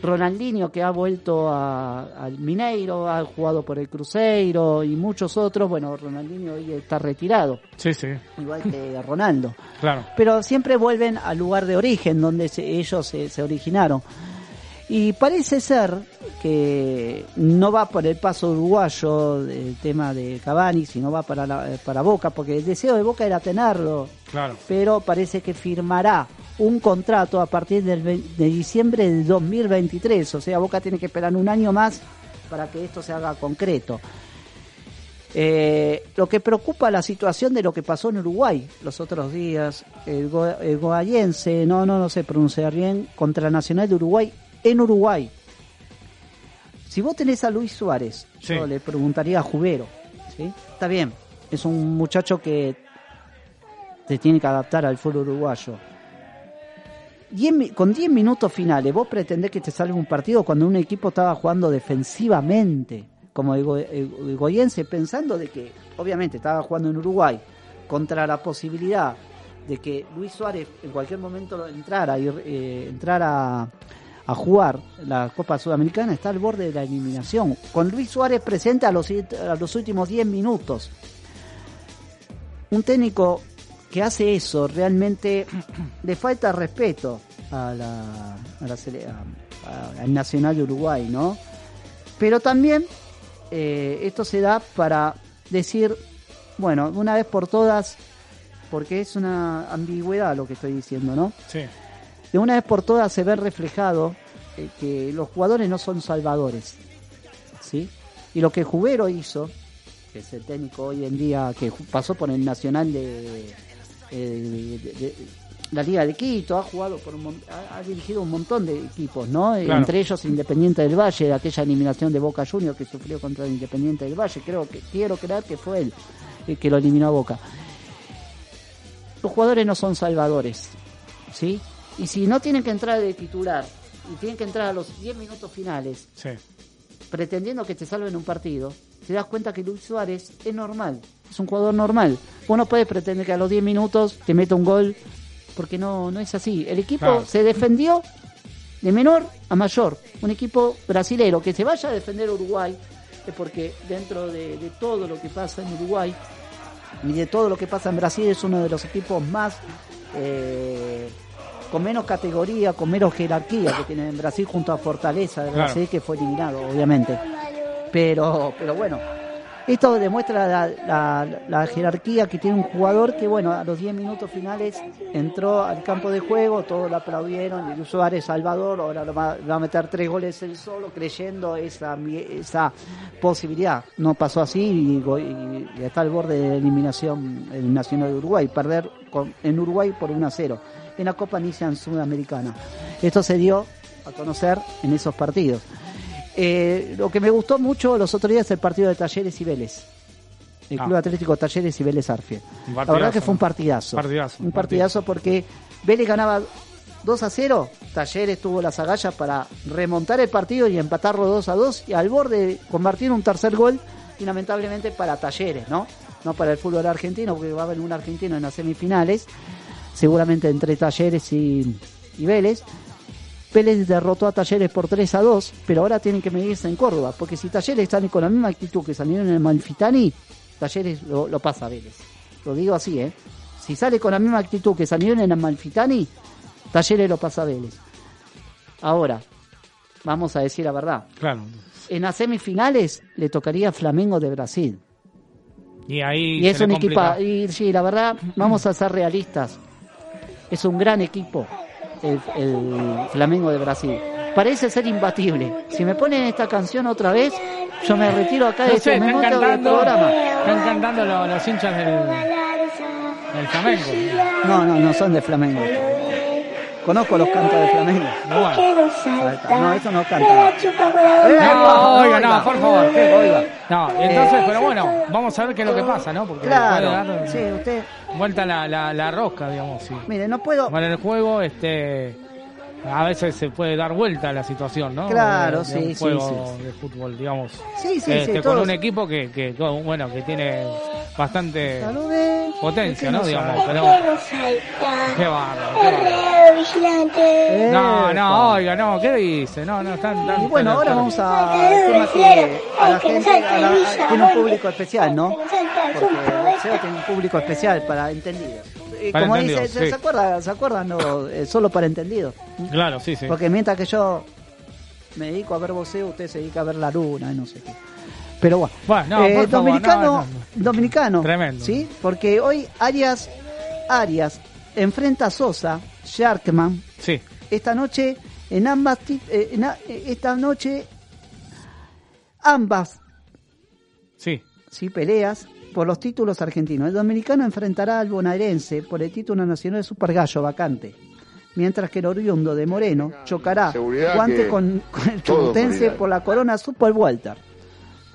Ronaldinho que ha vuelto a- al Mineiro, ha jugado por el Cruzeiro y muchos otros. Bueno, Ronaldinho hoy está retirado, Sí, sí, igual que Ronaldo. claro. Pero siempre vuelven al lugar de origen donde se- ellos se, se originaron. Y parece ser que no va por el paso uruguayo el tema de Cavani, sino va para, la- para Boca, porque el deseo de Boca era tenerlo Claro. pero parece que firmará un contrato a partir del de diciembre de 2023. O sea, Boca tiene que esperar un año más para que esto se haga concreto. Eh, lo que preocupa la situación de lo que pasó en Uruguay los otros días, el, go, el goayense, no, no, no sé pronunciar bien, contra Nacional de Uruguay en Uruguay. Si vos tenés a Luis Suárez, Sí. yo le preguntaría a Jubero, ¿sí? Está bien, es un muchacho que te tiene que adaptar al fútbol uruguayo. Con 10 minutos finales, vos pretendés que te salga un partido cuando un equipo estaba jugando defensivamente, como Goyense, pensando de que, obviamente, estaba jugando en Uruguay, contra la posibilidad de que Luis Suárez en cualquier momento entrara, y, eh, entrara a jugar la Copa Sudamericana, está al borde de la eliminación. Con Luis Suárez presente a los, a los últimos 10 minutos. Un técnico que hace eso realmente le falta respeto a la, a la a- al Nacional de Uruguay, ¿no? Pero también eh, esto se da para decir, bueno, una vez por todas, porque es una ambigüedad lo que estoy diciendo, ¿no? Sí. De una vez por todas se ve reflejado eh, que los jugadores no son salvadores, ¿sí? Y lo que Jubero hizo, que es el técnico hoy en día que pasó por el Nacional de, eh, de- de- la Liga de Quito, ha jugado por un, ha, ha dirigido un montón de equipos, ¿no? Eh, Claro. Entre ellos Independiente del Valle, aquella eliminación de Boca Juniors que sufrió contra el Independiente del Valle, creo que quiero creer que fue él el que lo eliminó a Boca. Los jugadores no son salvadores, ¿sí? Y si no tienen que entrar de titular y tienen que entrar a los 10 minutos finales Sí. pretendiendo que te salven un partido, te das cuenta que Luis Suárez es normal, es un jugador normal. Vos no puedes pretender que a los 10 minutos te meta un gol, porque no, no es así. El equipo Claro. se defendió de menor a mayor. Un equipo brasilero que se vaya a defender a Uruguay, es porque dentro de, de todo lo que pasa en Uruguay y de todo lo que pasa en Brasil es uno de los equipos más... eh, con menos categoría, con menos jerarquía que tiene en Brasil junto a Fortaleza de Claro. Brasil, que fue eliminado, obviamente. Pero, pero bueno, esto demuestra la, la- jerarquía que tiene un jugador que, bueno, a los 10 minutos finales entró al campo de juego, todos lo aplaudieron, Luis Suárez Salvador, ahora lo va, va a meter tres goles él solo, creyendo esa, esa posibilidad. No pasó así y, está al borde de eliminación, eliminación de Uruguay, perder con- en Uruguay por 1 a 0 en la Copa Nissan Sudamericana. Esto se dio a conocer en esos partidos. Eh, lo que me gustó mucho los otros días es el partido de Talleres y Vélez. El Ah. Club Atlético Talleres y Vélez Arfiel. La verdad que fue un partidazo. Partidazo, Un partidazo porque Vélez ganaba 2 a 0. Talleres tuvo las agallas para remontar el partido y empatarlo 2 a 2 y al borde de convertir un tercer gol y lamentablemente para Talleres, ¿no? No para el fútbol argentino porque va a haber un argentino en las semifinales, seguramente entre Talleres y, y Vélez. Vélez derrotó a Talleres por 3 a 2, pero ahora tienen que medirse en Córdoba, porque si Talleres están con la misma actitud que salieron en el Malfitani, Talleres lo, lo pasa a Vélez. Lo digo así, ¿eh? Si sale con la misma actitud que salieron en el Malfitani, Talleres lo pasa a Vélez. Ahora, vamos a decir la verdad. Claro. En las semifinales le tocaría Flamengo de Brasil. Y ahí Y es un equipo, y sí, la verdad, vamos a ser realistas. Es un gran equipo el, el Flamengo de Brasil. Parece ser imbatible. Si me ponen esta canción otra vez, yo me retiro acá de No este sé, están momento del cantando, programa. están cantando los, los hinchas del, del Flamengo. No, no, no son de Flamengo. Conozco los cantos de Flamengo. No, eso no canta. No, oiga, no, por favor. Oiga. No, y entonces, pero bueno, vamos a ver qué es lo que pasa, ¿no? Porque Claro, dar sí, usted, vuelta la, la, la rosca, digamos. Sí. mire, no puedo, Bueno, en el juego, este, a veces se puede dar vuelta la situación, ¿no? Claro, De- de sí, un sí, juego sí. de fútbol, digamos. Sí, sí, este, sí, con todos- un equipo que, que, bueno, que tiene bastante Saludé. potencia, ¿Por ¿no? Digamos, pero qué bárbaro, qué vigilante. No, no, oiga, no, ¿qué dice? No, no, están, están Y bueno, ahora vamos tema que a la gente a la- a- tiene un público especial, ¿no? Porque el boxeo tiene un público especial para entendidos. Y Para como entendidos, dice, ¿se, sí. ¿se acuerdan? ¿Se acuerdan? No, eh, solo para entendidos. Claro, sí, sí. Porque mientras que yo me dedico a ver boxeo, usted se dedica a ver la luna y no sé qué. Pero bueno, Bueno, no, Eh, favor, dominicano, no, no. dominicano, Tremendo. ¿sí? Porque hoy Arias, Arias enfrenta a Sosa, Sharkman, Sí, esta noche en ambas eh, en a- eh, esta noche ambas sí. sí peleas por los títulos argentinos. El dominicano enfrentará al bonaerense por el título nacional de Super Gallo vacante. Mientras que el oriundo de Moreno chocará guante con, con el chubutense por la corona Super Welter,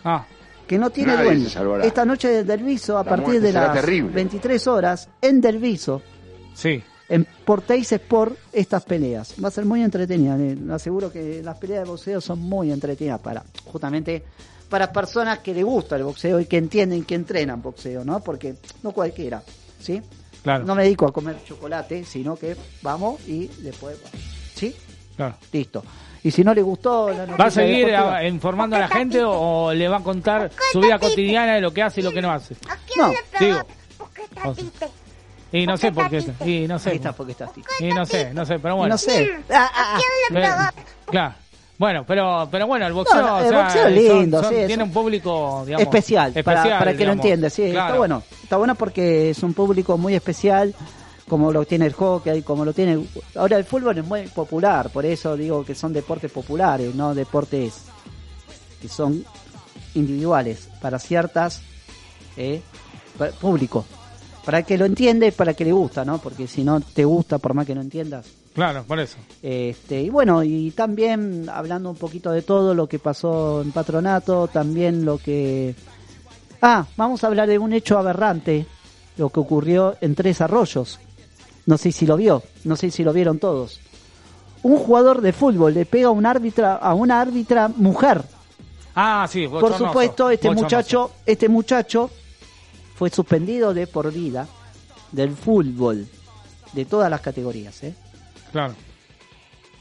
Ah, que no tiene Nadie dueño. se salvará. Esta noche de Delviso, a La partir muerte de será las terrible. 23 horas, en Delviso, sí. en Porteis Sport estas peleas. Va a ser muy entretenida. Le le aseguro que las peleas de boxeo son muy entretenidas para justamente para personas que les gusta el boxeo y que entienden que entrenan boxeo, ¿no? Porque no cualquiera, ¿sí? Claro. No me dedico a comer chocolate, sino que vamos y después, ¿sí? Claro. Listo. Y si no le gustó la ¿Va a seguir a- informando a la gente o, o le va a contar su vida cotidiana de lo que hace y lo que no hace? No, Digo. O sea, Y no sé por qué. Y no sé. está porque estás tic. Y no sé, no sé, pero bueno. No sé. Ah, ah, ah. Pero- claro. Bueno, pero, pero bueno, el boxeo, No, o el sea, boxeo son- lindo, son- sí, tiene un- público, digamos, especial, para, para que lo entienda, sí, está bueno, está bueno porque es un público muy especial, como lo tiene el hockey, como lo tiene, ahora el fútbol es muy popular, por eso digo que son deportes populares, no deportes que son individuales para ciertas eh, pa- público. Para el que lo entiende para el que le gusta, ¿no? Porque si no te gusta, por más que no entiendas. Claro, por eso. Este, y bueno, y también hablando un poquito de todo lo que pasó en Patronato, también lo que... Ah, vamos a hablar de un hecho aberrante, lo que ocurrió en Tres Arroyos. No sé si lo vio, no sé si lo vieron todos. Un jugador de fútbol le pega a, un árbitra, a una árbitra mujer. Ah, sí, Por supuesto, este muchacho, este muchacho fue suspendido de por vida del fútbol, de todas las categorías, ¿eh? Claro.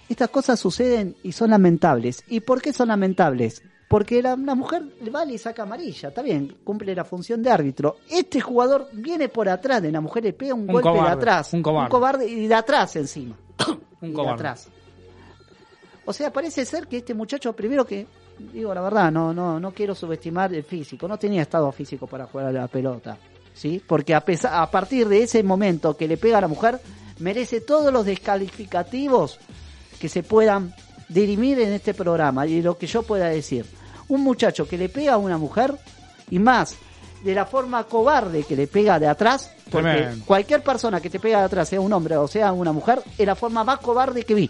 Estas cosas suceden y son lamentables. ¿Y por qué son lamentables? Porque la, la mujer vale y saca amarilla, está bien, cumple la función de árbitro. Este jugador viene por atrás de la mujer, le pega un, Un golpe de cobarde, atrás. un cobarde. y de atrás encima. Un y de cobarde. atrás. O sea, parece ser que este muchacho, primero que, digo la verdad, no, no, no quiero subestimar el físico, no tenía estado físico para jugar a la pelota, ¿sí? Porque a, pesar, a partir de ese momento que le pega a la mujer, merece todos los descalificativos que se puedan dirimir en este programa y lo que yo pueda decir. Un muchacho que le pega a una mujer y más de la forma cobarde que le pega de atrás, porque Tremendo. cualquier persona que te pega de atrás, sea un hombre o sea una mujer, es la forma más cobarde que vi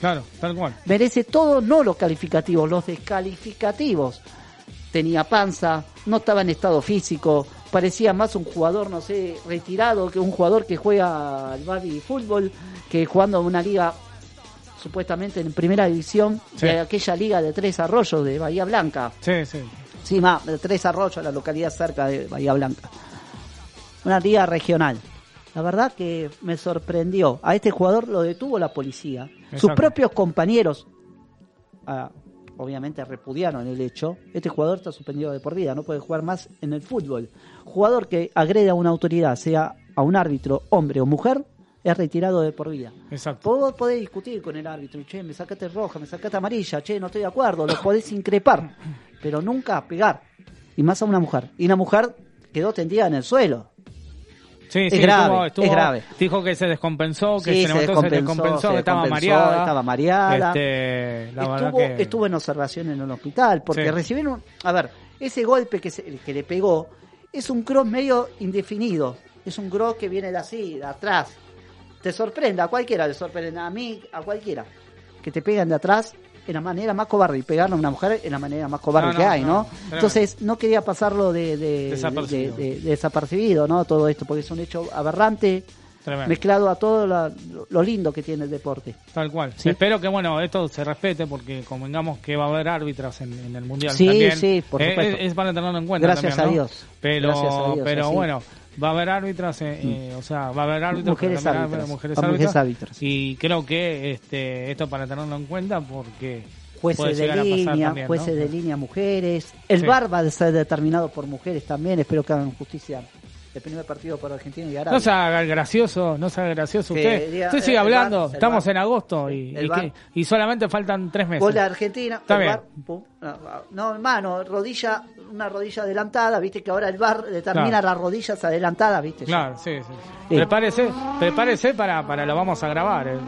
Claro, tal cual. merece todo, no los calificativos, los descalificativos. Tenía panza, no estaba en estado físico, parecía más un jugador, no sé, retirado que un jugador que juega al baby fútbol, que jugando en una liga supuestamente en primera división Sí. de aquella liga de Tres Arroyos de Bahía Blanca. Sí, sí. Sí, más, de Tres Arroyos, la localidad cerca de Bahía Blanca. Una liga regional. La verdad que me sorprendió. A este jugador lo detuvo la policía. Sus propios compañeros, ah, obviamente, repudiaron el hecho. Este jugador está suspendido de por vida, no puede jugar más en el fútbol. Jugador que agrede a una autoridad, sea a un árbitro, hombre o mujer, es retirado de por vida. Exacto. Vos podés discutir con el árbitro, che, me sacaste roja, me sacaste amarilla, che, no estoy de acuerdo, lo podés increpar, pero nunca pegar, y más a una mujer. Y una mujer quedó tendida en el suelo. Sí, Es sí, grave, estuvo- estuvo- es grave. Dijo que se descompensó, que Sí, se se levantó, se descompensó, descompensó, que estaba descompensó, mareada. estaba mareada. Este, la Estuvo, que... estuvo en observación en el hospital, porque Sí. recibieron, a ver, ese golpe que, se- que le pegó es un cross medio indefinido, es un cross que viene de así, de atrás. Te sorprende, a cualquiera le sorprende, a mí, a cualquiera, que te pegan de atrás en la manera más cobarde y pegarle a una mujer en la manera más cobarde No, no, que hay, no. Entonces no quería pasarlo de, de- Desapercibido. de- de- de desapercibido, ¿no? Todo esto, porque es un hecho aberrante, Tremendo. mezclado a todo la- lo lindo que tiene el deporte. Tal cual. Sí. Espero que bueno esto se respete porque convengamos que va a haber árbitras en, en el mundial Sí, también. sí, por Eh, supuesto. Es, es para tenerlo en cuenta. Gracias también, a. Dios. Pero, Gracias a Dios, pero así. bueno, va a haber árbitras, eh, eh, o sea, va a haber árbitros, Mujeres árbitras. mujeres mujeres árbitras. árbitras. Y creo que este esto para tenerlo en cuenta porque jueces de línea, también, ¿no? jueces de línea mujeres. El Sí. VAR va a ser determinado por mujeres también. Espero que hagan justicia. El primer partido para Argentina y Arabia. No se haga el gracioso, no se haga gracioso usted. diga, usted eh, sigue hablando, estamos en agosto y, El y, VAR. que- y solamente faltan tres meses. Gol de Argentina. Está el bien. VAR, pum, no, no, hermano, rodilla, una rodilla adelantada, viste que ahora el VAR determina Claro. las rodillas adelantadas, viste. Claro, sí, sí. Sí. Prepárese, prepárese para, para lo vamos a grabar. eh.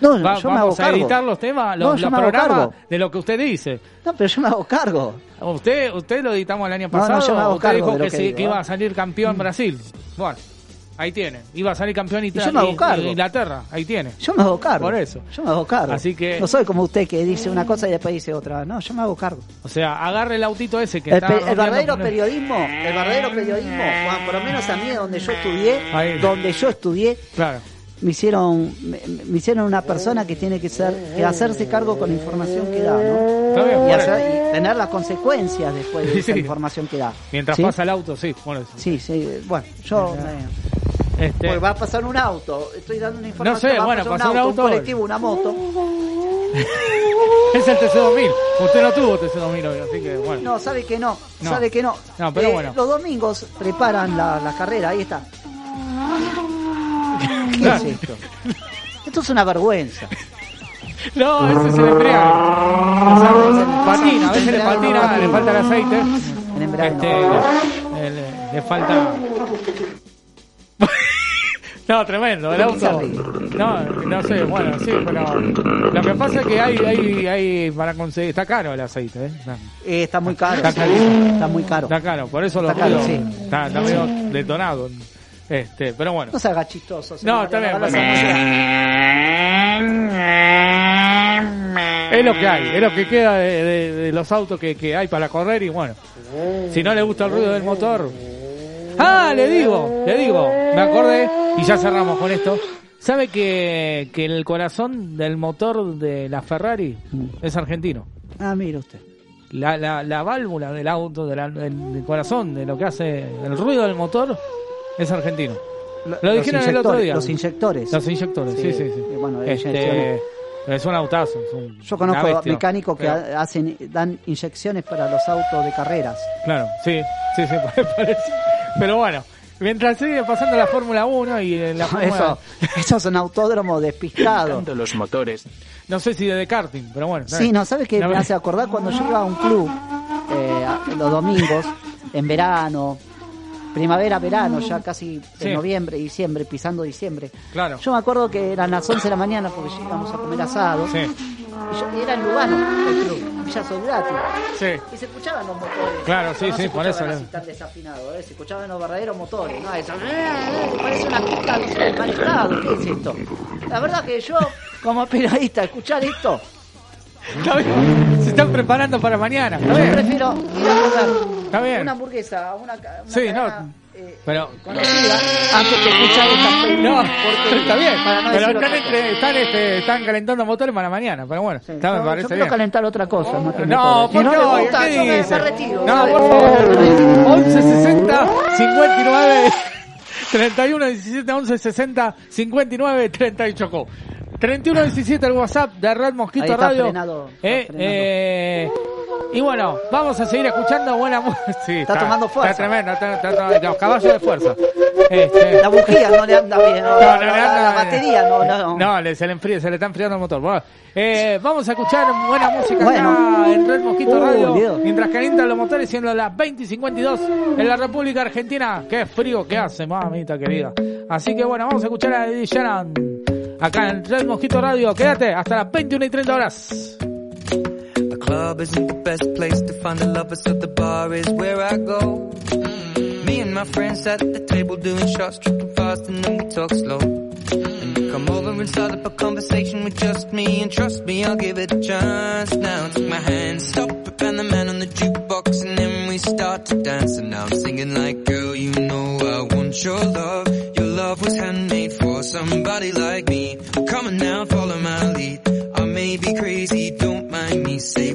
No, no, Va- yo me vamos hago a cargo. editar los temas, No, los, me hago programas de lo que usted dice. No, pero yo me hago cargo. Usted, usted lo editamos el año No, no, pasado. yo me hago usted cargo dijo que, que digo, que iba a salir campeón Brasil. Bueno, ahí tiene. Iba a salir campeón Ita- yo me hago y- cargo. Inglaterra. Ahí tiene. Yo me hago cargo. Por eso. Yo me hago cargo. Así que- No soy como usted que dice una cosa y después dice otra. No, yo me hago cargo. O sea, agarre el autito ese que El, está pe- el verdadero periodismo, el verdadero periodismo, Juan, por lo menos a mí donde yo estudié, donde yo estudié, Claro. Me hicieron me, me hicieron una persona que tiene que ser que hacerse cargo con la información que da, ¿no? Bien, Y, hacer- y tener las consecuencias después de esa Sí. información que da. Mientras ¿Sí? pasa el auto, sí. Eso. Sí, sí, bueno, yo me- Este, va a pasar un auto, estoy dando una información, sé, va a bueno, pasar pasó un un auto, auto. un colectivo, una moto. es el TC2000. Usted no tuvo TC2000 hoy, así que bueno. No, sabe que no, No. sabe que no. No, pero Eh, bueno. Los domingos preparan la, la carrera, ahí está. ¿Qué Claro. es esto? Esto es una vergüenza. No, ese es el embriague. O sea, patina, a veces le patina, le falta el aceite. El embrague Este, no. le, le- le falta. No, tremendo, el auto. No, no sé, bueno, sí, pero lo que pasa es que hay, hay, hay para conseguir, está caro el aceite, ¿eh? Está, Eh, está muy caro. Está. Está muy caro. está caro, por eso lo Está caro, pido. sí. Está, está medio detonado. Este, pero bueno. No se haga chistoso. No, está bien. Es lo que hay, es lo que queda de, de- de los autos que, que hay para correr y bueno, si no le gusta el ruido del motor. Ah, le digo, le digo, me acordé y ya cerramos con esto. ¿Sabe que, que el corazón del motor de la Ferrari es argentino? Ah, mire usted. La, la, la válvula del auto, del corazón, de lo que hace el ruido del motor, es argentino. Lo Los dijeron el otro inyectores, día. Los inyectores. Los inyectores, sí, sí, sí. Bueno, Este, inyecciones. es un autazo. es un- Yo conozco bestia. mecánicos que Pero- hacen, dan inyecciones para los autos de carreras. Claro, sí, sí, sí, parece. Pero bueno, mientras sigue pasando la Fórmula 1 y en la Fórmula... Eso, eso es un autódromo despistado. los motores. No sé si de karting, pero bueno. Sí, no, ¿sabes qué No me me- hace acordar cuando yo iba a un club eh, los domingos, en verano, primavera, verano, ya casi Sí. en noviembre, diciembre, pisando diciembre. Claro. Yo me acuerdo que eran las 11 de la mañana porque íbamos a comer asado. Sí, Y yo, era en Lugano el club, Villa Soldati. sí. Y se escuchaban los motores. Claro, sí, no sí, se por eso, así ¿no? tan desafinados, ¿eh? se escuchaban los verdaderos motores, ¿no? Eso, eh, parece una pista no sé, manejado, ¿qué es esto? La verdad que yo, como periodista, escuchar esto, Está bien. Se están preparando para mañana. Está bien. Yo prefiero Está bien. una hamburguesa, una, una Sí, cadena, no. eh, Pero conocida antes que escuchar esta película. No, porque está bien. No pero están, entre- están, este, están calentando motores para mañana. Pero bueno, está, me Yo parece quiero bien. calentar otra cosa. más No. Si por no no, gusta, yo me- me retiro. No, por favor. 11 60 59 31 17 11 60 59 38 Co. 3117 el WhatsApp de Red Mosquito Radio. Eh, eh, y bueno, vamos a seguir escuchando buena música. Está tomando fuerza. Está tremendo, está- está- está- los caballos de fuerza. Este, la bujía no le anda bien. no, no, no, no, la batería no, no, no. No, le- se, le enfría, se le está enfriando el motor. Eh, vamos a escuchar buena música en Red Mosquito uh, Radio. Dios. Mientras calientan los motores, siendo las 20 y 52 en la República Argentina. Qué frío que hace, mamita querida. Así que bueno, vamos a escuchar a Eddie Sheeran. Acá en Red Mosquito Radio. Quédate hasta las 21 y 30 horas. The club isn't the best place to find the lovers, so the bar is where I go. Mm. Me and my friends at the table doing shots, tripping fast, and then we talk slow. And you come over and start up a conversation with just me, and trust me, I'll give it a chance. Now take my hand, stop and the man on the jukebox, and then we start to dance. And now I'm singing like, girl, you know I want your love. Your love was handmade somebody like me. Come on now, follow my lead. I may be crazy, don't mind me. Say,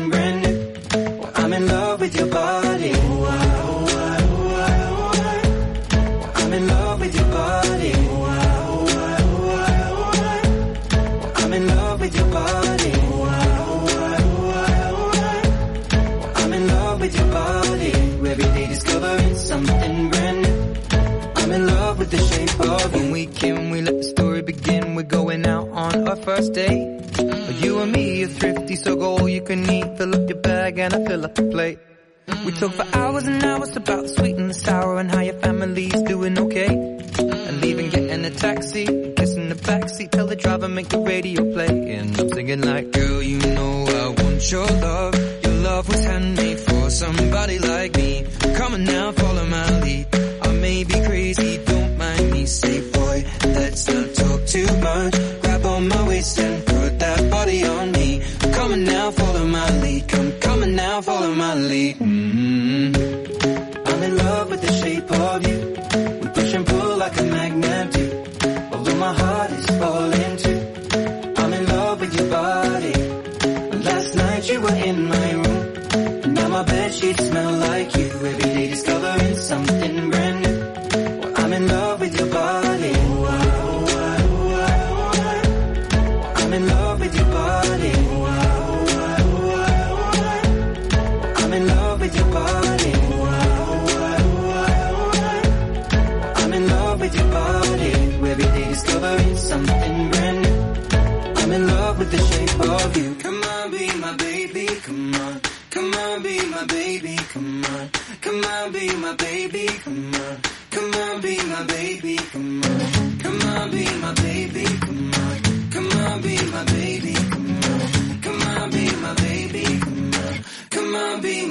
so go all you can eat. Fill up your bag and I fill up the plate. We talk for hours and hours about the sweet and the sour and how your family's doing okay. And leaving, getting a taxi, kissing the backseat, tell the driver make the radio play. And I'm singing like, girl, you know I want your love. Your love was handmade for somebody like me. Come on now,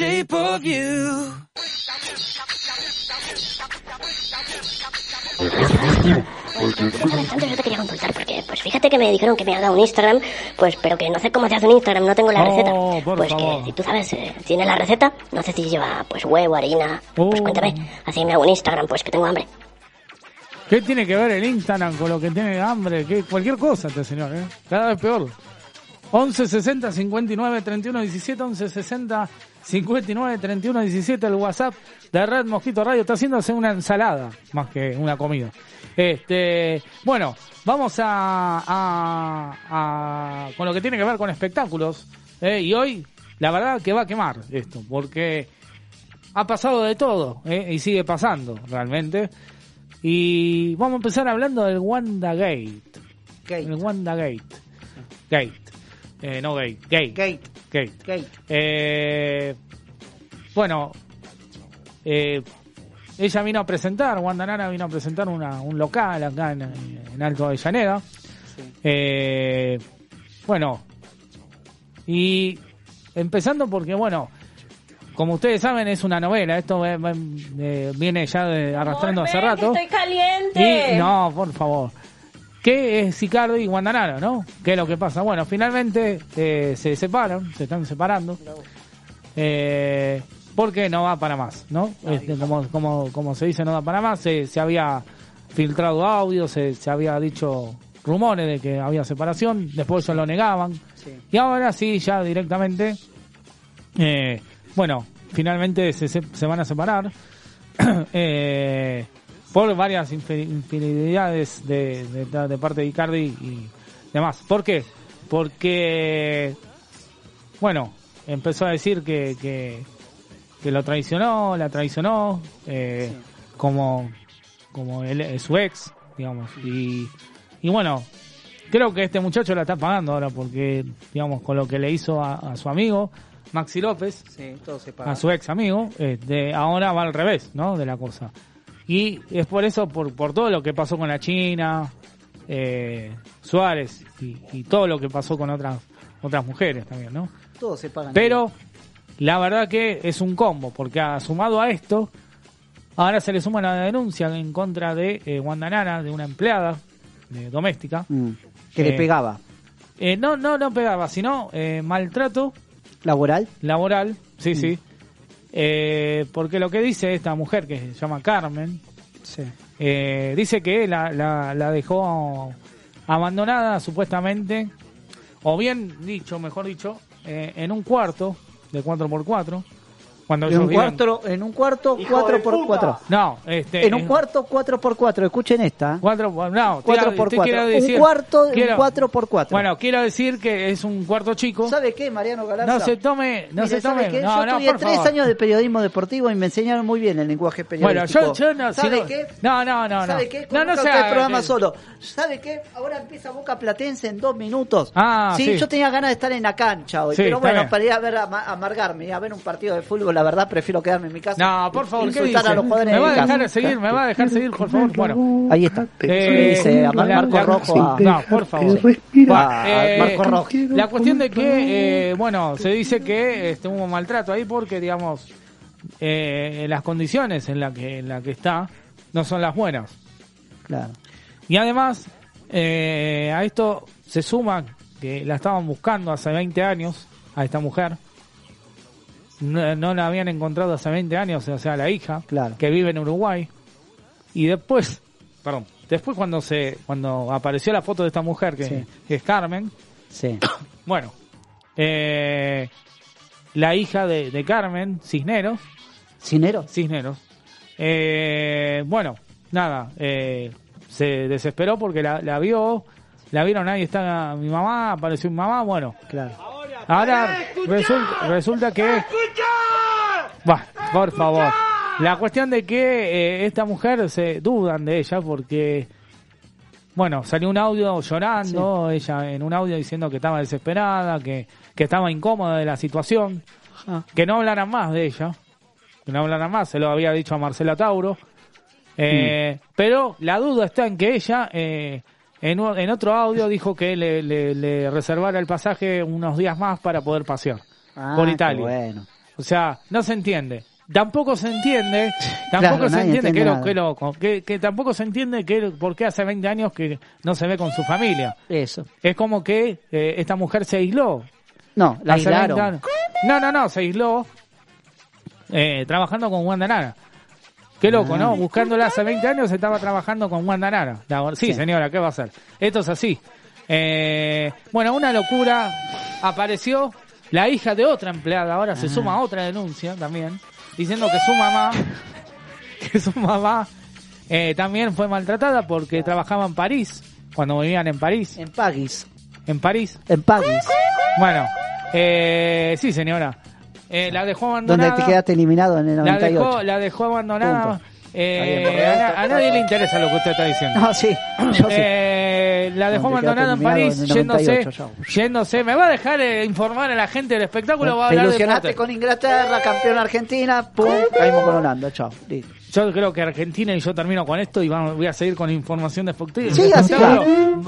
Shape of you. Alejandro, yo te quería consultar porque, pues fíjate que me dijeron que me haga un Instagram, pues, pero que no sé cómo se hace un Instagram, no tengo la Oh, receta. Pues favor. que, si tú sabes, eh, tiene la receta, no sé si lleva, pues, huevo, harina, pues Oh. cuéntame, así me hago un Instagram, pues que tengo hambre. ¿Qué tiene que ver el Instagram con lo que tiene hambre? ¿Qué? Cualquier cosa este señor, ¿eh? Cada vez peor. 11 60 59 31 17 11 60 59 31 17 el WhatsApp de Red Mosquito Radio está haciéndose una ensalada más que una comida. Este, bueno, vamos a, a- a- con lo que tiene que ver con espectáculos ¿eh? y hoy la verdad que va a quemar esto porque ha pasado de todo ¿eh? y sigue pasando realmente. Y vamos a empezar hablando del Wanda Gate. El Wanda Gate. Gate. Eh, no Gate. Gate. Gate. Gate. Eh, bueno, eh, ella vino a presentar, Wanda Nara vino a presentar una, un local acá en, en Alto Avellaneda. Eh, bueno, y empezando porque, bueno, como ustedes saben, es una novela. Esto eh, viene ya de- arrastrando hace rato. Estoy caliente. Y no, por favor. ¿Qué es Sicardi y Guandanara, no? ¿Qué es lo que pasa? Bueno, finalmente eh, se separan, se están separando. Eh, porque no va para más, ¿no? Este, como, como, como se dice, no da para más. Se, se había filtrado audio, se, se había dicho rumores de que había separación, después ellos lo negaban. Y ahora sí, ya directamente, eh, bueno, finalmente se, se, se van a separar. eh, por varias infi- infidelidades de, de, de parte de Icardi y demás. ¿Por qué? Porque, bueno, empezó a decir que, que, que lo traicionó, la traicionó, eh, como, como él, su ex, digamos. Y, y bueno, creo que este muchacho la está pagando ahora porque, digamos, con lo que le hizo a, a su amigo, Maxi López, Sí, todo se paga. a su ex amigo, este, ahora va al revés, ¿no? De la cosa. Y es por eso, por, por todo lo que pasó con la China, eh, Suárez y, y todo lo que pasó con otras otras mujeres también, ¿no? Todo se paga. Pero la verdad que es un combo, porque ha sumado a esto, ahora se le suma la denuncia en contra de eh, Wanda Nara, de una empleada eh, doméstica. Mm, que le Eh, pegaba. Eh, no, no, no pegaba, sino eh, maltrato ¿Laboral? laboral, sí, Mm. sí. Eh, porque lo que dice esta mujer, que se llama Carmen, Sí. eh, dice que la, la, la dejó abandonada supuestamente, o bien dicho, mejor dicho, eh, en un cuarto de 4x4. Cuando En un, cuarto, en un cuarto, 4x4. No, este, En un cuarto, 4x4. Escuchen esta. Cuatro, por- no, 4x4. quiero Un decir- cuarto, un quiero- 4x4. Bueno, quiero decir que es un cuarto chico. ¿Sabe qué, Mariano Galarza? No se tome, no Mire, se ¿sabe tome. qué? No, yo no, estudié por tres favor. años de periodismo deportivo y me enseñaron muy bien el lenguaje Bueno, periodístico. yo, yo no, ¿Sabe qué? No, no, no, no. ¿Sabe qué? No, no Conozca se usted el programa solo. ¿Sabe qué? Ahora empieza Boca Platense en dos minutos. Ah, sí. yo tenía ganas de estar en la cancha hoy. Sí, pero bueno, para ir a ver a, ma- a amargarme, a ver un partido de fútbol, la verdad prefiero quedarme en mi casa. No, por favor, ¿qué insultar dice? a los jugadores Me va a dejar de seguir, me va a dejar seguir, por favor. Bueno. Ahí está. Eh, dice a Marco la- Rojo. a- No, por favor. Eh, Marco Rojo. La cuestión de que, eh, bueno, se dice que este, hubo maltrato ahí porque, digamos, eh, las condiciones en las que, en la que está no son las buenas. Claro. Y además, eh, a esto se suma que la estaban buscando hace 20 años, a esta mujer. No, no la habían encontrado hace 20 años, o sea, la hija, Claro. que vive en Uruguay. Y después, perdón, después cuando se cuando apareció la foto de esta mujer que, Sí. que es Carmen, Sí. bueno, eh, la hija de, de Carmen, Cisneros, ¿Cisneros? Cisneros, eh, bueno, nada, eh, se desesperó porque la, la vio, la vieron ahí está mi mamá, apareció mi mamá, bueno, Claro. Ahora resulta, resulta que... Bah, por favor. La cuestión de que eh, esta mujer se dudan de ella porque, bueno, salió un audio llorando, ella en un audio diciendo que estaba desesperada, que, que estaba incómoda de la situación, Ah. que no hablaran más de ella, que no hablaran más, se lo había dicho a Marcela Tauro, eh, pero la duda está en que ella, eh, en, otro audio dijo que le, le- le reservara el pasaje unos días más para poder pasear Ah, por Italia. bueno. O sea, no se entiende. Tampoco se entiende, tampoco Claro, se entiende, entiende que, lo- que loco, que, que tampoco se entiende que por qué hace 20 años que no se ve con su familia. Eso. Es como que eh, esta mujer se aisló. No, la Hace 20 aislaron. No, no, no, se aisló eh, trabajando con Wanda Nara. Qué loco, Ah. ¿no? Buscándola hace 20 años estaba trabajando con Wanda Nara. La- sí, Sí. señora, ¿qué va a hacer? Esto es así. Eh, bueno, una locura. Apareció la hija de otra empleada, ahora se Ah. suma a otra denuncia también, diciendo que su mamá, que su mamá eh, también fue maltratada porque trabajaba en París, cuando vivían en París. En Pagis. En París. En Pagis. Bueno, eh, sí, señora. Eh, la dejó Donde abandonada. te quedaste eliminado en el la 98. dejó, la dejó abandonada. Eh, a, a nadie le interesa lo que usted está diciendo. No, sí. Yo sí. Eh, la dejó Donde abandonada en París, en el yéndose, 98, chao. yéndose. ¿Me va a dejar eh, informar a la gente del espectáculo? o va a Te hablar de ilusionaste deporte? con Inglaterra, campeón Argentina, pum, caímos con Holanda, chao. Listo. Yo creo que Argentina y yo termino con esto y vamos- voy a seguir con información de. Siga, siga.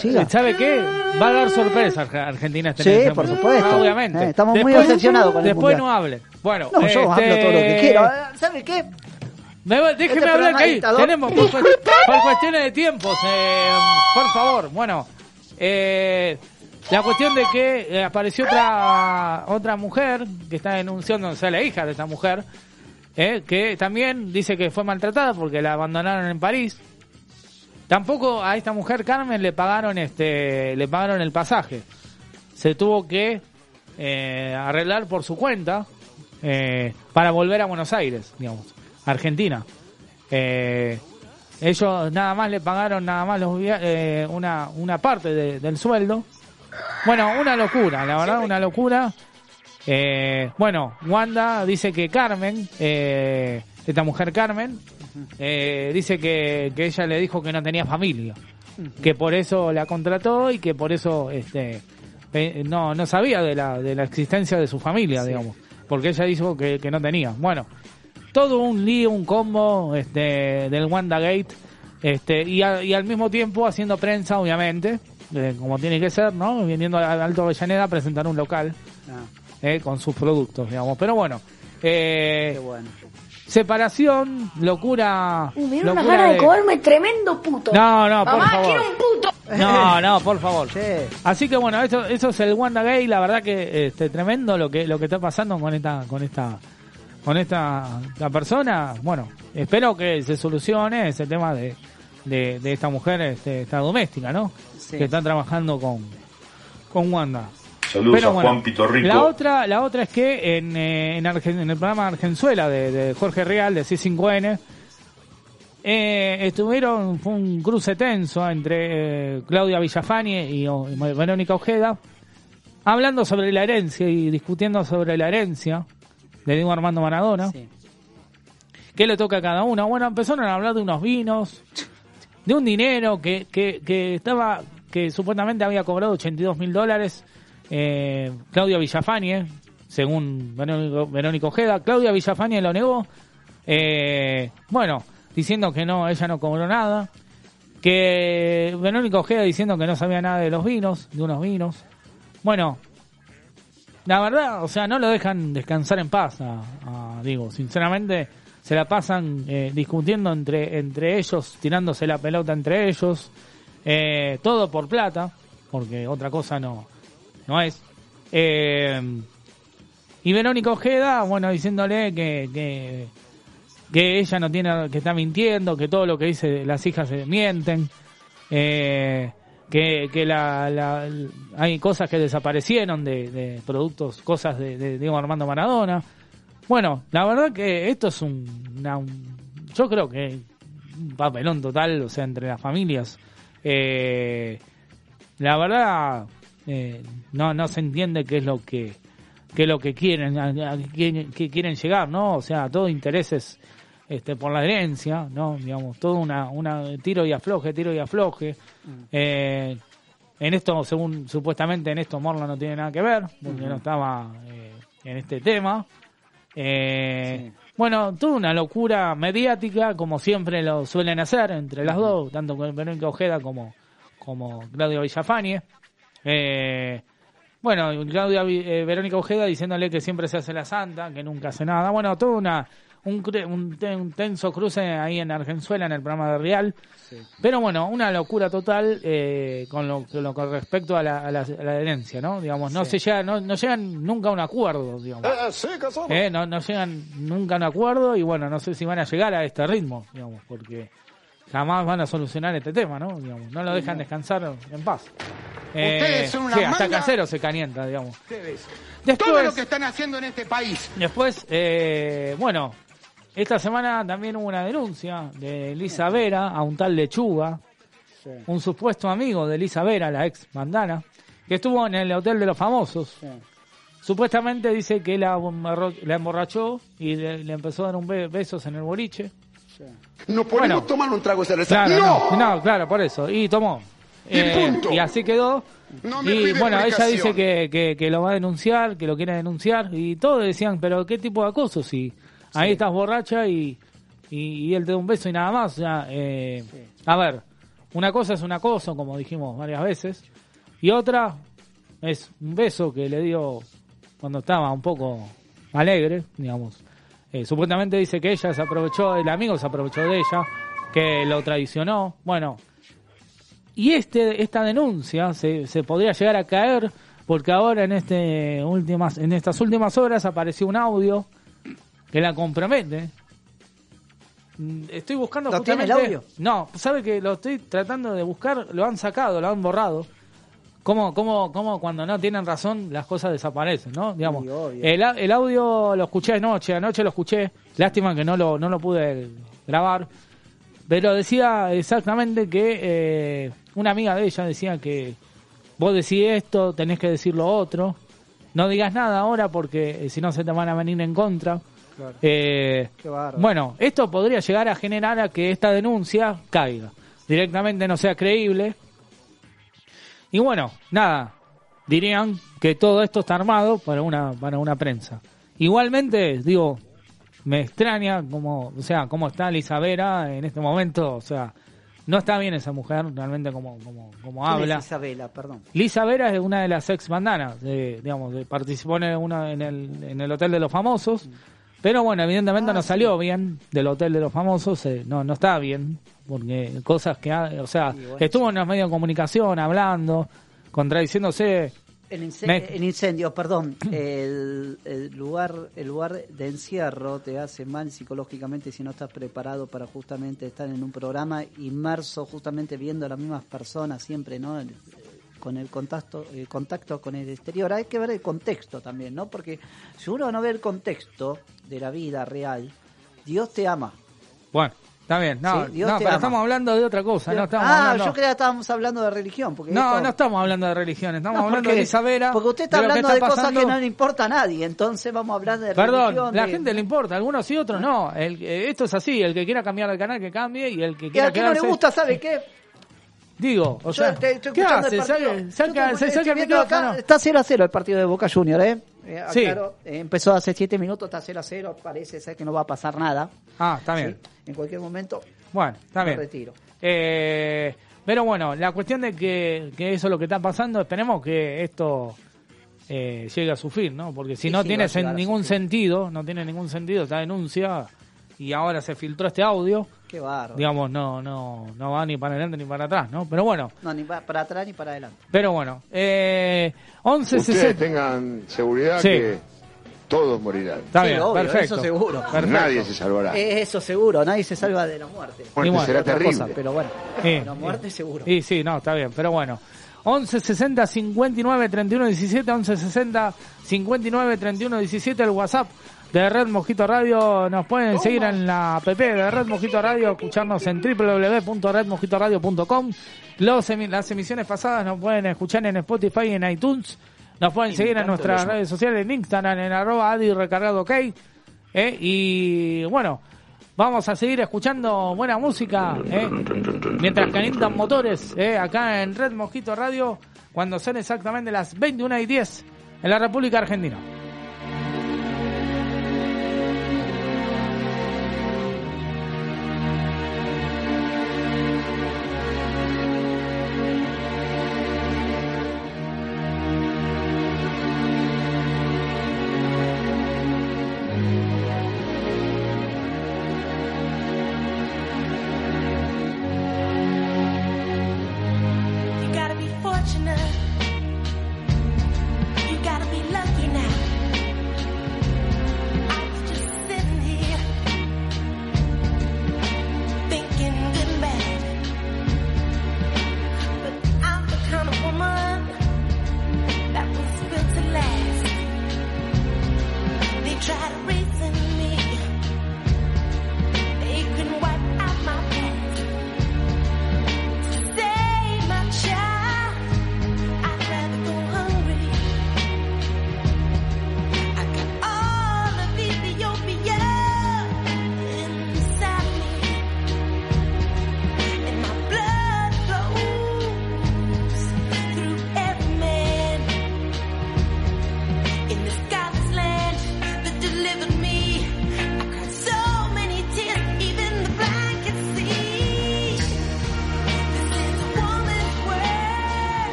Siga. ¿Sabe qué? Va a dar sorpresa Arge- Argentina este Sí, este por supuesto. Obviamente. Eh, estamos muy obsesionados con el Después Mundial. no hable. Bueno, No, yo este, hablo todo lo que quiero. Eh, ¿Sabe qué? Me déjeme Este hablar que ahí tenemos por, por cuestiones de tiempos, eh, por favor. Bueno, eh, la cuestión de que eh, apareció otra otra mujer que está denunciando, o sea, la hija de esta mujer, eh, que también dice que fue maltratada porque la abandonaron en París. Tampoco a esta mujer Carmen le pagaron este le pagaron el pasaje. Se tuvo que eh, arreglar por su cuenta eh, para volver a Buenos Aires, digamos, Argentina. Eh, ellos nada más le pagaron nada más los eh, una una parte de- del sueldo. Bueno, una locura, la verdad, una locura. Eh, bueno, Wanda dice que Carmen, eh, esta mujer Carmen, eh, dice que, que ella le dijo que no tenía familia, que por eso la contrató y que por eso este eh, no no sabía de la de la existencia de su familia, digamos, porque ella dijo que, que no tenía. Bueno, todo un lío, un combo este del Wanda Gate, este y, a- y al mismo tiempo haciendo prensa, obviamente, eh, como tiene que ser, ¿no? Viniendo a Alto Avellaneda a presentar un local. Ah, eh, con sus productos, digamos. Pero bueno, eh, qué bueno. separación, locura. Me dieron unas locura ganas de de- comerme tremendo puto. No, no, por Mamá, favor. quiero un puto. No, no, por favor. Así que bueno, eso, eso es el Wanda Gay, la verdad que este tremendo lo que lo que está pasando con esta con esta con esta la persona. Bueno, espero que se solucione ese tema de de, de esta mujer este, esta doméstica, ¿no? Sí. Que está trabajando con con Wanda. Saludos Pero a bueno, Juan Pitorrico. La otra, la otra es que en, eh, en, Argen- en el programa Argenzuela de, de Jorge Real, de C5N, eh, estuvieron, fue un cruce tenso entre eh, Claudia Villafani y, o- y Verónica Ojeda, hablando sobre la herencia y discutiendo sobre la herencia de Diego Armando Maradona. Sí. ¿Qué le toca a cada uno? Bueno, empezaron a hablar de unos vinos, de un dinero que, que, que estaba, que supuestamente había cobrado 82 mil dólares eh, Claudia Villafani, eh, según Verónica, Verónica Ojeda. Claudia Villafani lo negó. Eh, bueno, diciendo que no, ella no cobró nada. Que Verónica Ojeda diciendo que no sabía nada de los vinos, de unos vinos. Bueno, la verdad, o sea, no lo dejan descansar en paz, digo, sinceramente se la pasan eh, discutiendo entre entre ellos, tirándose la pelota entre ellos, eh, todo por plata, porque otra cosa no no es. Eh, y Verónica Ojeda, bueno, diciéndole que, que ella no tiene, que está mintiendo, que todo lo que dice las hijas se mienten. eh, que, que la, hay cosas que desaparecieron de, productos, cosas de, de Diego Armando Maradona. Bueno, la verdad que esto es un- yo creo que un papelón total, o sea, entre las familias. Eh, la verdad, eh, no, no se entiende qué es lo que, qué es lo que quieren, a, a qué, qué quieren llegar, ¿no? O sea, todo intereses este, por la herencia, ¿no? Digamos, todo una, una tiro y afloje, tiro y afloje. Eh, en esto, según supuestamente en esto Morla no tiene nada que ver, porque Ujú. no estaba eh, en este tema. Eh, Bueno, toda una locura mediática, como siempre lo suelen hacer entre las dos, tanto con Verónica Ojeda como, como Claudia Villafañe. Eh, bueno, Claudia Vi- eh, Verónica Ojeda diciéndole que siempre se hace la santa, que nunca hace nada. Bueno, todo una un, cre- un, un tenso cruce ahí en Argenzuela en el programa de Real. Pero bueno, una locura total eh, con, lo, con lo con respecto a la, a la, a la herencia, ¿no? Digamos, no Sí. se llega, no, no llegan nunca a un acuerdo, digamos. Eh, no, no llegan nunca a un acuerdo y bueno, no sé si van a llegar a este ritmo, digamos, porque jamás van a solucionar este tema, ¿no? Digamos, no lo dejan descansar en paz. Eh, Ustedes son una sí, hasta Casero se calienta, digamos. Después- Todo lo que están haciendo en este país. Después, eh, bueno, esta semana también hubo una denuncia de Elisa Vera a un tal Lechuga, un supuesto amigo de Elisa Vera, la ex bandana, que estuvo en el Hotel de los Famosos. Supuestamente dice que la, la emborrachó y le, le empezó a dar un be- besos en el boliche. No podemos Bueno. tomar un trago de cerveza. Claro, ¡No! no, no, claro, por eso. Y tomó. Y Eh, punto. y así quedó. No y bueno, ella dice que, que, que lo va a denunciar, que lo quiere denunciar. Y todos decían, pero ¿qué tipo de acoso? Si ahí estás borracha y, y, y él te da un beso y nada más. O sea, eh, a ver, una cosa es un acoso, como dijimos varias veces. Y otra es un beso que le dio cuando estaba un poco alegre, digamos. Eh, supuestamente dice que ella se aprovechó, el amigo se aprovechó de ella, que lo traicionó. Bueno, y este esta denuncia se, se podría llegar a caer porque ahora en este últimas en estas últimas horas apareció un audio que la compromete. Mm, Estoy buscando ¿Lo tiene el audio? No, sabe que lo estoy tratando de buscar, lo han sacado, lo han borrado. ¿Cómo, cómo, cómo cuando no tienen razón las cosas desaparecen, no? Digamos, Sí, el, el audio lo escuché anoche, anoche lo escuché, lástima que no lo, no lo pude grabar, pero decía exactamente que eh, una amiga de ella decía que vos decís esto, tenés que decir lo otro, no digas nada ahora porque eh, si no se te van a venir en contra. Claro. Eh, bueno, esto podría llegar a generar a que esta denuncia caiga, directamente no sea creíble. Y bueno, nada, dirían que todo esto está armado para una para una prensa. Igualmente, digo, me extraña como, o sea, cómo está Lisa Vera en este momento, o sea, no está bien esa mujer realmente como como como ¿Quién habla. es Isabela? Perdón. Lisa Vera es una de las ex bandanas, de, digamos, de- participó en, una, en, el, en el Hotel de los Famosos, pero bueno, evidentemente Ah, no sí. salió bien del Hotel de los Famosos, eh, no no está bien, porque cosas que, o sea, bueno, estuvo en los medios de comunicación hablando, contradiciéndose, El, ince- Me- el incendio, perdón, el, el lugar el lugar de encierro te hace mal psicológicamente si no estás preparado para justamente estar en un programa inmerso justamente viendo a las mismas personas siempre, ¿no? Con el contacto el contacto con el exterior. Hay que ver el contexto también, ¿no? Porque si uno no ve el contexto de la vida real, Dios te ama. bueno, está bien, no, Sí, Dios no pero ama. estamos hablando de otra cosa, no estamos ah, hablando... yo creía que estábamos hablando de religión. Porque no, esto- no estamos hablando de religión, estamos No, hablando porque- de Lisa Vera. Porque usted está de hablando de cosas pasando- que no le importa a nadie, entonces vamos a hablar de Perdón, religión. la de- gente le importa, algunos sí, otros no. El, eh, esto es así, el que quiera cambiar de canal que cambie y el que Y quiera al que no le quedarse- gusta, ¿sabe qué? Digo, o Yo sea, te- estoy ¿qué hace? el. Saca, saca- saca el acá. Está 0 a 0 el partido de Boca Junior, ¿eh? Eh, Sí. aclaro, eh, empezó hace 7 minutos, está 0 a 0, parece ser que no va a pasar nada. Ah, está bien. ¿sí? En cualquier momento Bueno, está bien. retiro. Eh, pero bueno, la cuestión de que, que eso es lo que está pasando, esperemos que esto eh, llegue a su fin, ¿no? Porque si no sí, tiene sen- ningún sentido, no tiene ningún sentido esta denuncia y ahora se filtró este audio, Qué bárbaro. digamos, no, no, no va ni para adelante ni para atrás, ¿no? Pero bueno, No, ni pa- para atrás ni para adelante. pero bueno, eh, 11 Ustedes tengan seguridad Sí. que todos morirán. Está Sí, bien, obvio, perfecto. Eso seguro. Perfecto. Nadie se salvará. Eh, Eso seguro, nadie se salva de la muerte. Muerte bueno, será terrible. cosa, pero bueno, Sí, la muerte seguro. Y sí, no, está bien, pero bueno. 11 60 59 31 17, 11 60 59 31 17, el WhatsApp de Red Mosquito Radio. Nos pueden seguir en la app de Red Mosquito Radio, escucharnos en www.redmosquitoradio.com. Los las emisiones pasadas nos pueden escuchar en Spotify y en iTunes. Nos pueden seguir en nuestras redes sociales, en Instagram, en arroba Adi Recargado OK. ¿eh? Y bueno, vamos a seguir escuchando buena música. ¿eh? Mientras calientan motores, ¿eh? acá en Red Mosquito Radio, cuando son exactamente las 21 y 10 en la República Argentina.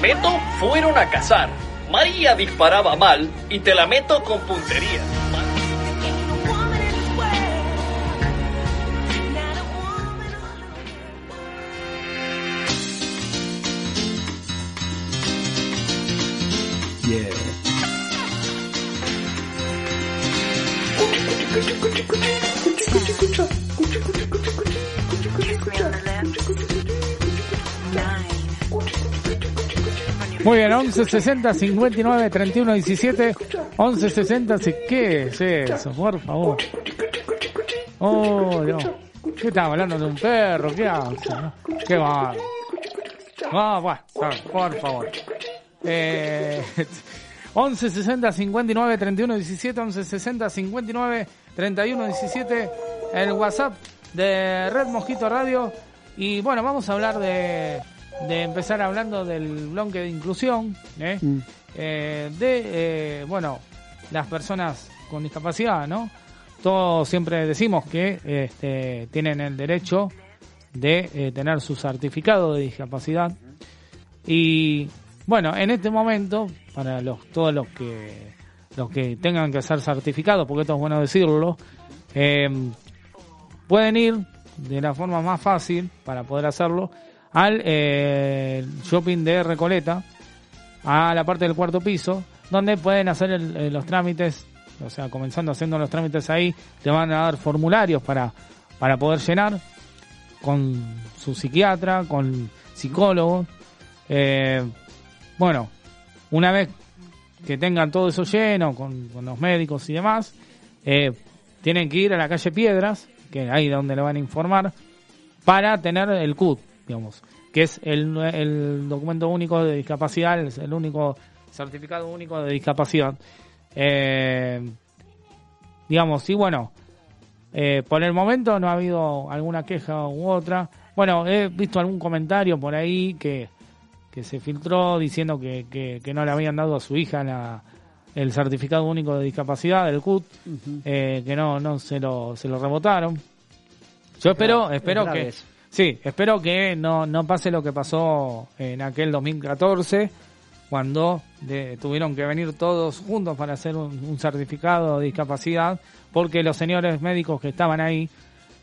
Telameto fueron a cazar. María disparaba mal y Telameto con puntería. Bien, 11 60 59 31 17. 11 60, si- ¿qué es eso? Por favor. Oh, Dios. ¿Qué estaba hablando de un perro? ¿Qué hace? Qué mal. Ah, bueno, por favor. Eh, 11 60 59 31 17. 11 60 59 31 17. El WhatsApp de Red Mosquito Radio. Y bueno, vamos a hablar de, de empezar hablando del bloque de inclusión. ¿eh? Mm. eh, de, eh, bueno, las personas con discapacidad, ¿no? Todos siempre decimos que este, tienen el derecho de tener su certificado de discapacidad. Y bueno, en este momento, para los todos los que los que tengan que ser certificados, porque esto es bueno decirlo, eh, pueden ir de la forma más fácil para poder hacerlo al eh, shopping de Recoleta, a la parte del cuarto piso, donde pueden hacer el- eh, los trámites, o sea, comenzando haciendo los trámites ahí, te van a dar formularios para, para poder llenar con su psiquiatra, con psicólogo. Eh, bueno, una vez que tengan todo eso lleno con, con los médicos y demás, tienen que ir a la calle Piedras, que ahí donde le van a informar, para tener el CUT, digamos, que es el, el documento único de discapacidad, es el único certificado único de discapacidad. Eh, digamos, y bueno, eh, por el momento no ha habido alguna queja u otra. Bueno, he visto algún comentario por ahí que, que se filtró diciendo que, que, que no le habían dado a su hija la, el certificado único de discapacidad, el CUT, eh, que no, no se lo, se lo rebotaron. Yo espero, grave, espero es que, eso. Sí, espero que no, no pase lo que pasó en aquel 2014, cuando de- tuvieron que venir todos juntos para hacer un, un certificado de discapacidad, porque los señores médicos que estaban ahí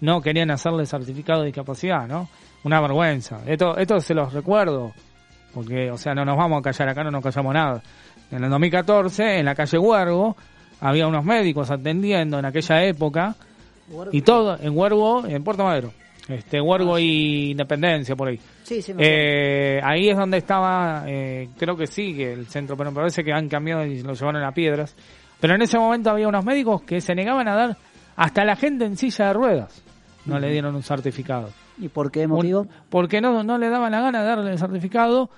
no querían hacerle certificado de discapacidad, ¿no? Una vergüenza. Esto, esto se los recuerdo, porque, o sea, no nos vamos a callar acá, no nos callamos nada. En el 2014, en la calle Huergo, había unos médicos atendiendo en aquella época, y todo, en Huergo, en Puerto Madero. Este, Huergo y Independencia, por ahí. Sí, sí, me. Eh, ahí es donde estaba, eh, creo que sí, que el centro, pero me parece que han cambiado y lo llevaron a piedras. Pero en ese momento había unos médicos que se negaban a dar hasta a la gente en silla de ruedas. No le dieron un certificado. ¿Y por qué motivo? Un- porque no, no le daban la gana de darle el certificado.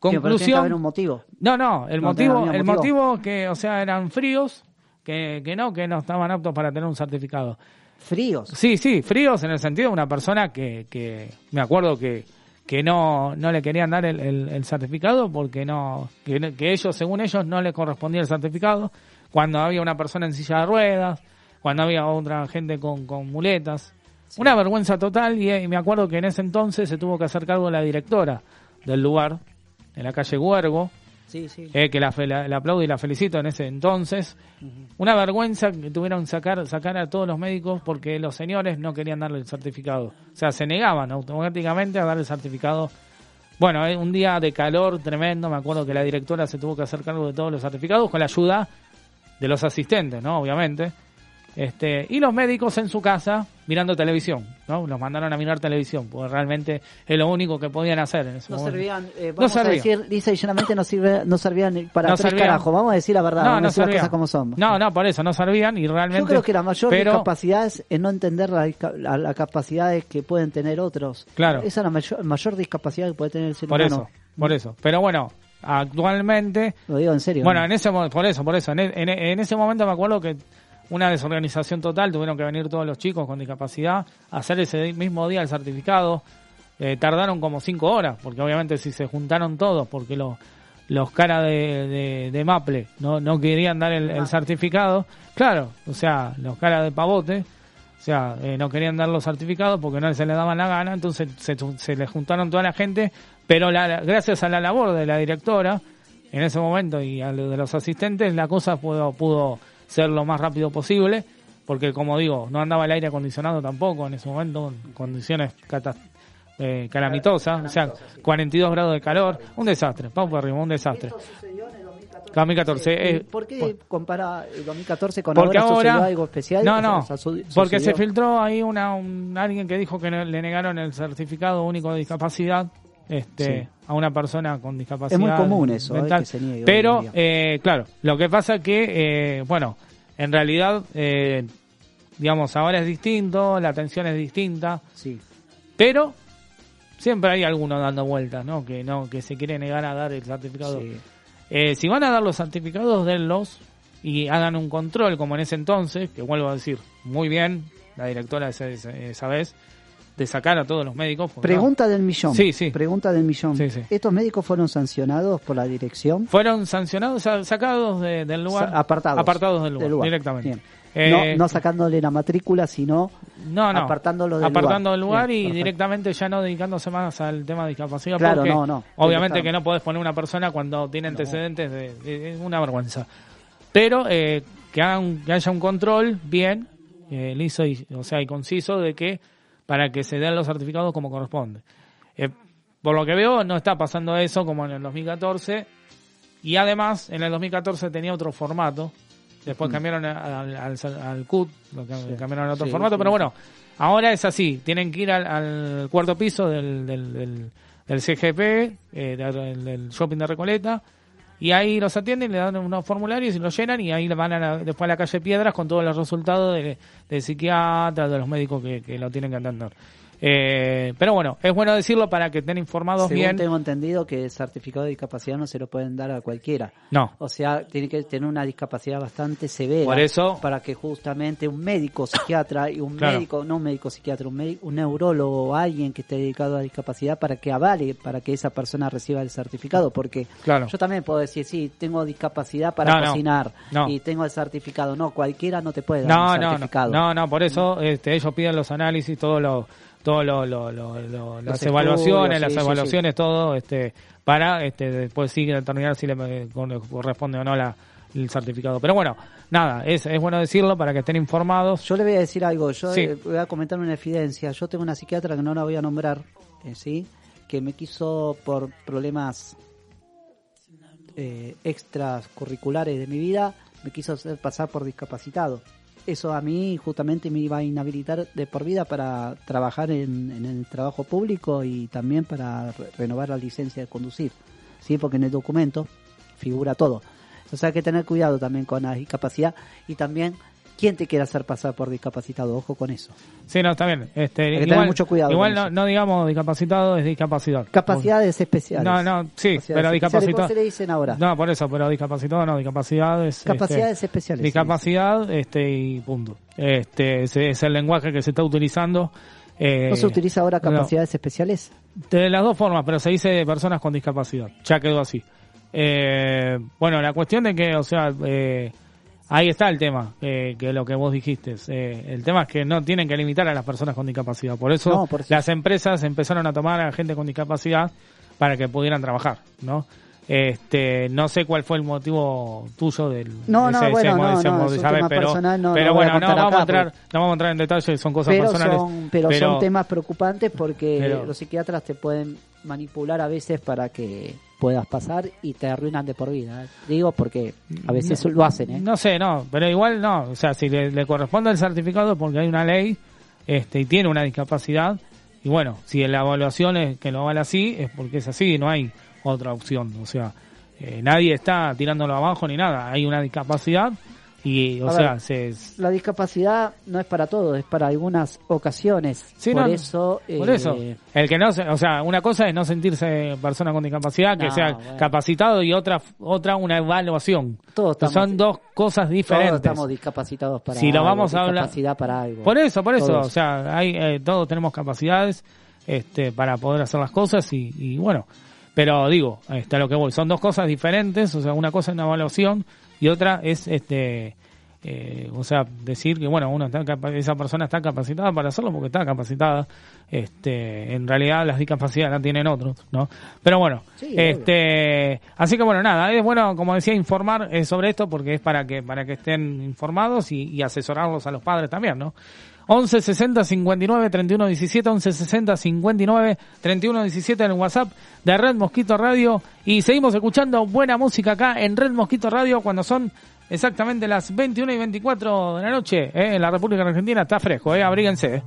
Pero que Conclusión. haber un motivo. No, no, el No, motivo, el motivo. motivo que, o sea, eran fríos, que, que no, que no estaban aptos para tener un certificado. Fríos. Sí, sí, fríos en el sentido de una persona que, que me acuerdo que, que no, no le querían dar el, el- el certificado porque no, que, ellos, según ellos, no les correspondía el certificado. Cuando había una persona en silla de ruedas, cuando había otra gente con, con muletas. Una vergüenza total y, me acuerdo que en ese entonces se tuvo que hacer cargo la directora del lugar, en la calle Huergo, Sí, sí. eh, que la, la, la aplaudo y la felicito en ese entonces. Una vergüenza que tuvieron que sacar, sacar a todos los médicos porque los señores no querían darle el certificado. O sea, se negaban automáticamente a darle el certificado. Bueno, eh, un día de calor tremendo, me acuerdo que la directora se tuvo que hacer cargo de todos los certificados con la ayuda de los asistentes, ¿no? Obviamente. Este, y los médicos en su casa mirando televisión, ¿no? Los mandaron a mirar televisión, porque realmente es lo único que podían hacer en ese No momento. servían, eh, No vamos a servían. decir, lisa y llanamente no, sirve, no servían para No tres servían. carajos. Vamos a decir la verdad, vamos a decir las servían. cosas como son. No, no, por eso no servían y realmente. Yo creo que la mayor pero, discapacidad es en no entender la, disca- la- las capacidades que pueden tener otros. Claro. Esa es la mayor, mayor discapacidad que puede tener el ser Por humano. eso, por eso. Pero bueno, actualmente. Lo digo en serio. Bueno, ¿no? en ese mo- por eso, por eso. En, en en ese momento me acuerdo que una desorganización total, tuvieron que venir todos los chicos con discapacidad a hacer ese mismo día el certificado. Eh, tardaron como cinco horas, porque obviamente si se juntaron todos, porque los los caras de, de, de Maple no, no querían dar el, el certificado, claro, o sea, los caras de Pavote, o sea, eh, no querían dar los certificados porque no se les daban la gana, entonces se, se les juntaron toda la gente, pero la, gracias a la labor de la directora en ese momento y a lo de los asistentes, la cosa pudo, pudo ser lo más rápido posible, porque como digo, no andaba el aire acondicionado tampoco en ese momento, en condiciones catas- eh, calamitosas, o sea, 42 grados de calor, un desastre, vamos por arriba, un desastre. 2014, eh, ¿Por qué compara el 2014 con porque ahora, ahora sucedió algo especial? no no o sea, su- porque se sucedió- filtró ahí una un- alguien que dijo que no- le negaron el certificado único de discapacidad este, Sí. a una persona con discapacidad. Es muy común eso, eh, mental. que se niegue hoy en Pero, eh, claro, lo que pasa que, eh, bueno, en realidad, eh, digamos, ahora es distinto, la atención es distinta. Sí. Pero siempre hay alguno dando vueltas, ¿no? Que no, que se quiere negar a dar el certificado. Sí. Eh, si van a dar los certificados, denlos y hagan un control, como en ese entonces, que vuelvo a decir, muy bien, la directora esa- esa vez, de sacar a todos los médicos. Pregunta del millón. Sí, sí. Pregunta del millón. Sí, sí. ¿Estos médicos fueron sancionados por la dirección? fueron sancionados, sa- sacados de- del lugar. Sa- apartados. Apartados del lugar, Del lugar. directamente. Bien. Eh, no, no sacándole la matrícula, sino no, no. apartándolo del apartando lugar. del lugar Bien, y perfecto. directamente ya no dedicándose más al tema de discapacidad. Claro, porque no, no. Obviamente que que no podés poner una persona cuando tiene antecedentes de, de- de una vergüenza. Pero eh, que, hagan- que haya un control bien, eh, liso y, o sea, y conciso de que para que se den los certificados como corresponde. Eh, por lo que veo, no está pasando eso como en el 2014. Y además, en el 2014 tenía otro formato. Después Mm. cambiaron al, al, al CUT, lo que- Sí. cambiaron a otro Sí, formato. sí, pero bueno, ahora es así. Tienen que ir al, al cuarto piso del, del, del, del CGP, eh, del, del shopping de Recoleta. Y ahí los atienden, le dan unos formularios y los llenan y ahí van a después a la calle Piedras con todos los resultados de, de psiquiatras, de los médicos que, que lo tienen que atender. Eh, pero bueno, es bueno decirlo para que estén informados Según bien. tengo entendido que el certificado de discapacidad no se lo pueden dar a cualquiera. No. O sea, tiene que tener una discapacidad bastante severa. Por eso- Para que justamente un médico psiquiatra y un Claro. médico, no un médico psiquiatra, un, médico, un neurólogo o alguien que esté dedicado a la discapacidad para que avale, para que esa persona reciba el certificado. Porque Claro. yo también puedo decir, sí, tengo discapacidad para No, cocinar No. y tengo el certificado. No, cualquiera no te puede dar No, un no, certificado. no, no, por eso este, ellos piden los análisis, todo lo, todo lo, lo- lo- lo- las evaluaciones, las sí, sí, evaluaciones, todo, este, para este, después sí determinar si le corresponde o no la, el certificado. Pero bueno, nada, es, es bueno decirlo para que estén informados. Yo le voy a decir algo, yo eh, voy a comentar una evidencia. Yo tengo una psiquiatra que no la voy a nombrar, eh, ¿sí? Que me quiso por problemas eh, extracurriculares de mi vida, me quiso hacer pasar por discapacitado. Eso a mí justamente me iba a inhabilitar de por vida para trabajar en, el trabajo público y también para re- renovar la licencia de conducir, ¿sí? Porque en el documento figura todo. Entonces hay que tener cuidado también con la discapacidad y también quién te quiere hacer pasar por discapacitado, ojo con eso. Sí, no, está bien. Este, Hay que igual, tener mucho cuidado Igual no, digamos discapacitado, es discapacidad. Capacidades especiales. No, no, sí, Capacidades pero discapacitado. ¿cómo se le dicen ahora? No, por eso, pero discapacitado no, discapacidad es. Capacidades este, especiales, Discapacidad, este, y punto. Este, es el lenguaje que se está utilizando. Eh, ¿No se utiliza ahora no. capacidades especiales? De las dos formas, pero se dice de personas con discapacidad. Ya quedó así. Eh, bueno, la cuestión de que, o sea, eh, ahí está el tema, eh, que lo que vos dijiste. Eh, el tema es que no tienen que limitar a las personas con discapacidad. Por eso No, por eso. las empresas empezaron a tomar a gente con discapacidad para que pudieran trabajar, ¿no? Este, no sé cuál fue el motivo tuyo del No, de no, ese- bueno, no, ese no, de saber, pero, personal, no, pero a bueno, no vamos a acá, entrar, porque- no vamos a entrar en detalles, son cosas Pero personales. son, pero, pero- son temas preocupantes porque pero- los psiquiatras te pueden manipular a veces para que puedas pasar y te arruinan de por vida. ¿eh? Digo porque a veces No, lo hacen, ¿eh? No sé, no, pero igual no. O sea, si le, le corresponde el certificado porque hay una ley este, y tiene una discapacidad, y bueno, si la evaluación es que lo vale así, es porque es así, no hay otra opción. O sea, eh, nadie está tirándolo abajo ni nada. Hay una discapacidad y, o A sea, ver, se, La discapacidad no es para todos, es para algunas ocasiones. Sí, por no, eso, Por eh, eso, el que no, se- o sea, una cosa es no sentirse persona con discapacidad, que No, sea bueno. capacitado y otra otra una evaluación. Todos estamos- Son dos cosas todos diferentes. estamos discapacitados para si lo vamos a hablar para algo. por eso por eso Todos. o sea hay eh, todos tenemos capacidades este para poder hacer las cosas y, y bueno pero digo está lo que voy. Son dos cosas diferentes o sea una cosa es una evaluación y otra es este eh, o sea decir que bueno uno está esa persona está capacitada para hacerlo porque está capacitada este en realidad las discapacidades las tienen otros no pero bueno Sí, este así que bueno nada es bueno como decía informar eh, sobre esto porque es para que para que estén informados y, y asesorarlos a los padres también no 11 60 59 31 17 11 60 59 31 17 en el WhatsApp de Red Mosquito Radio y seguimos escuchando buena música acá en Red Mosquito Radio cuando son exactamente las 21 y 24 de la noche ¿eh? en la República Argentina está fresco eh abríguense ¿eh?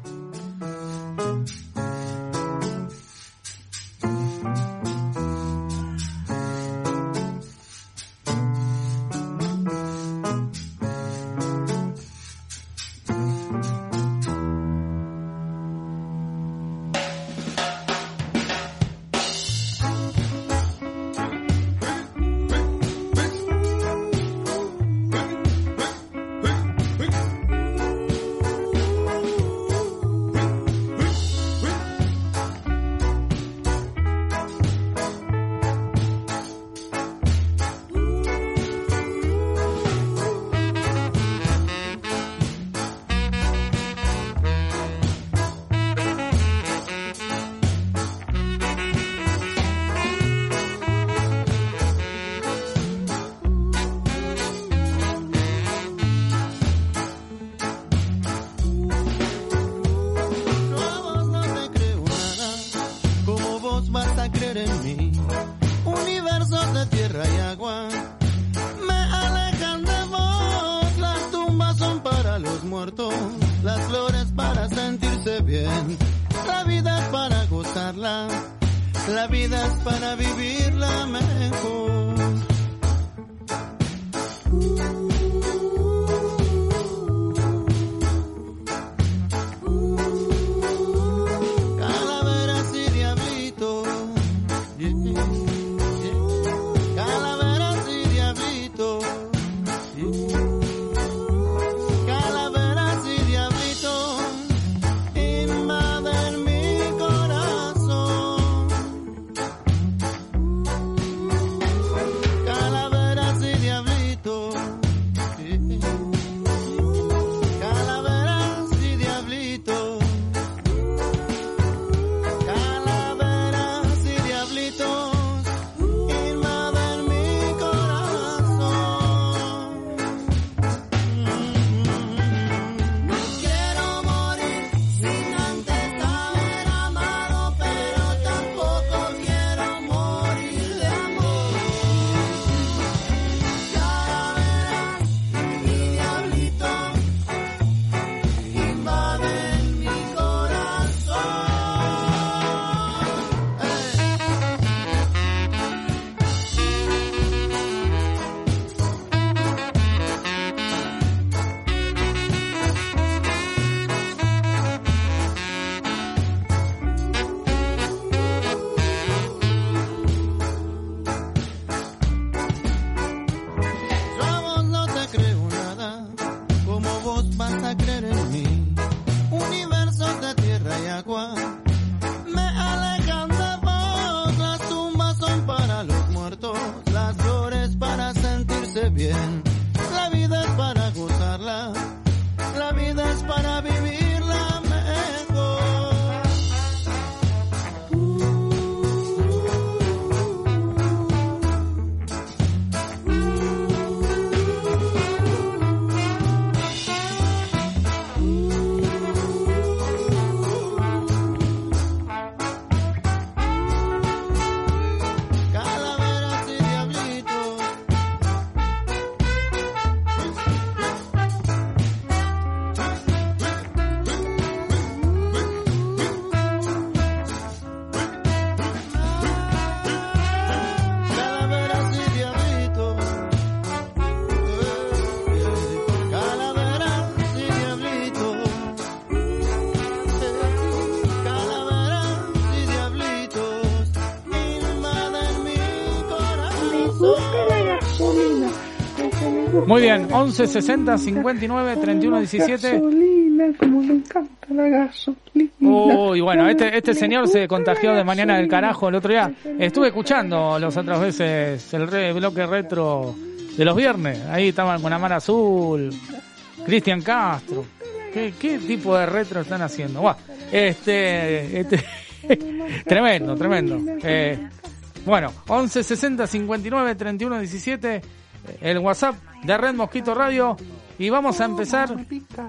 Muy bien, 11 60 59 31 17. Gasolina, como me encanta la gasolina. Uy, bueno, este, este señor se contagió de mañana del carajo el otro día. Estuve escuchando las otras veces el re- bloque retro de los viernes. Ahí estaban con Amar Azul, Cristian Castro. ¿Qué, qué tipo de retro están haciendo? Buah, este, este tremendo, tremendo. Eh, bueno, 11 60 59 31 17, el WhatsApp de Red Mosquito Radio. Y vamos a empezar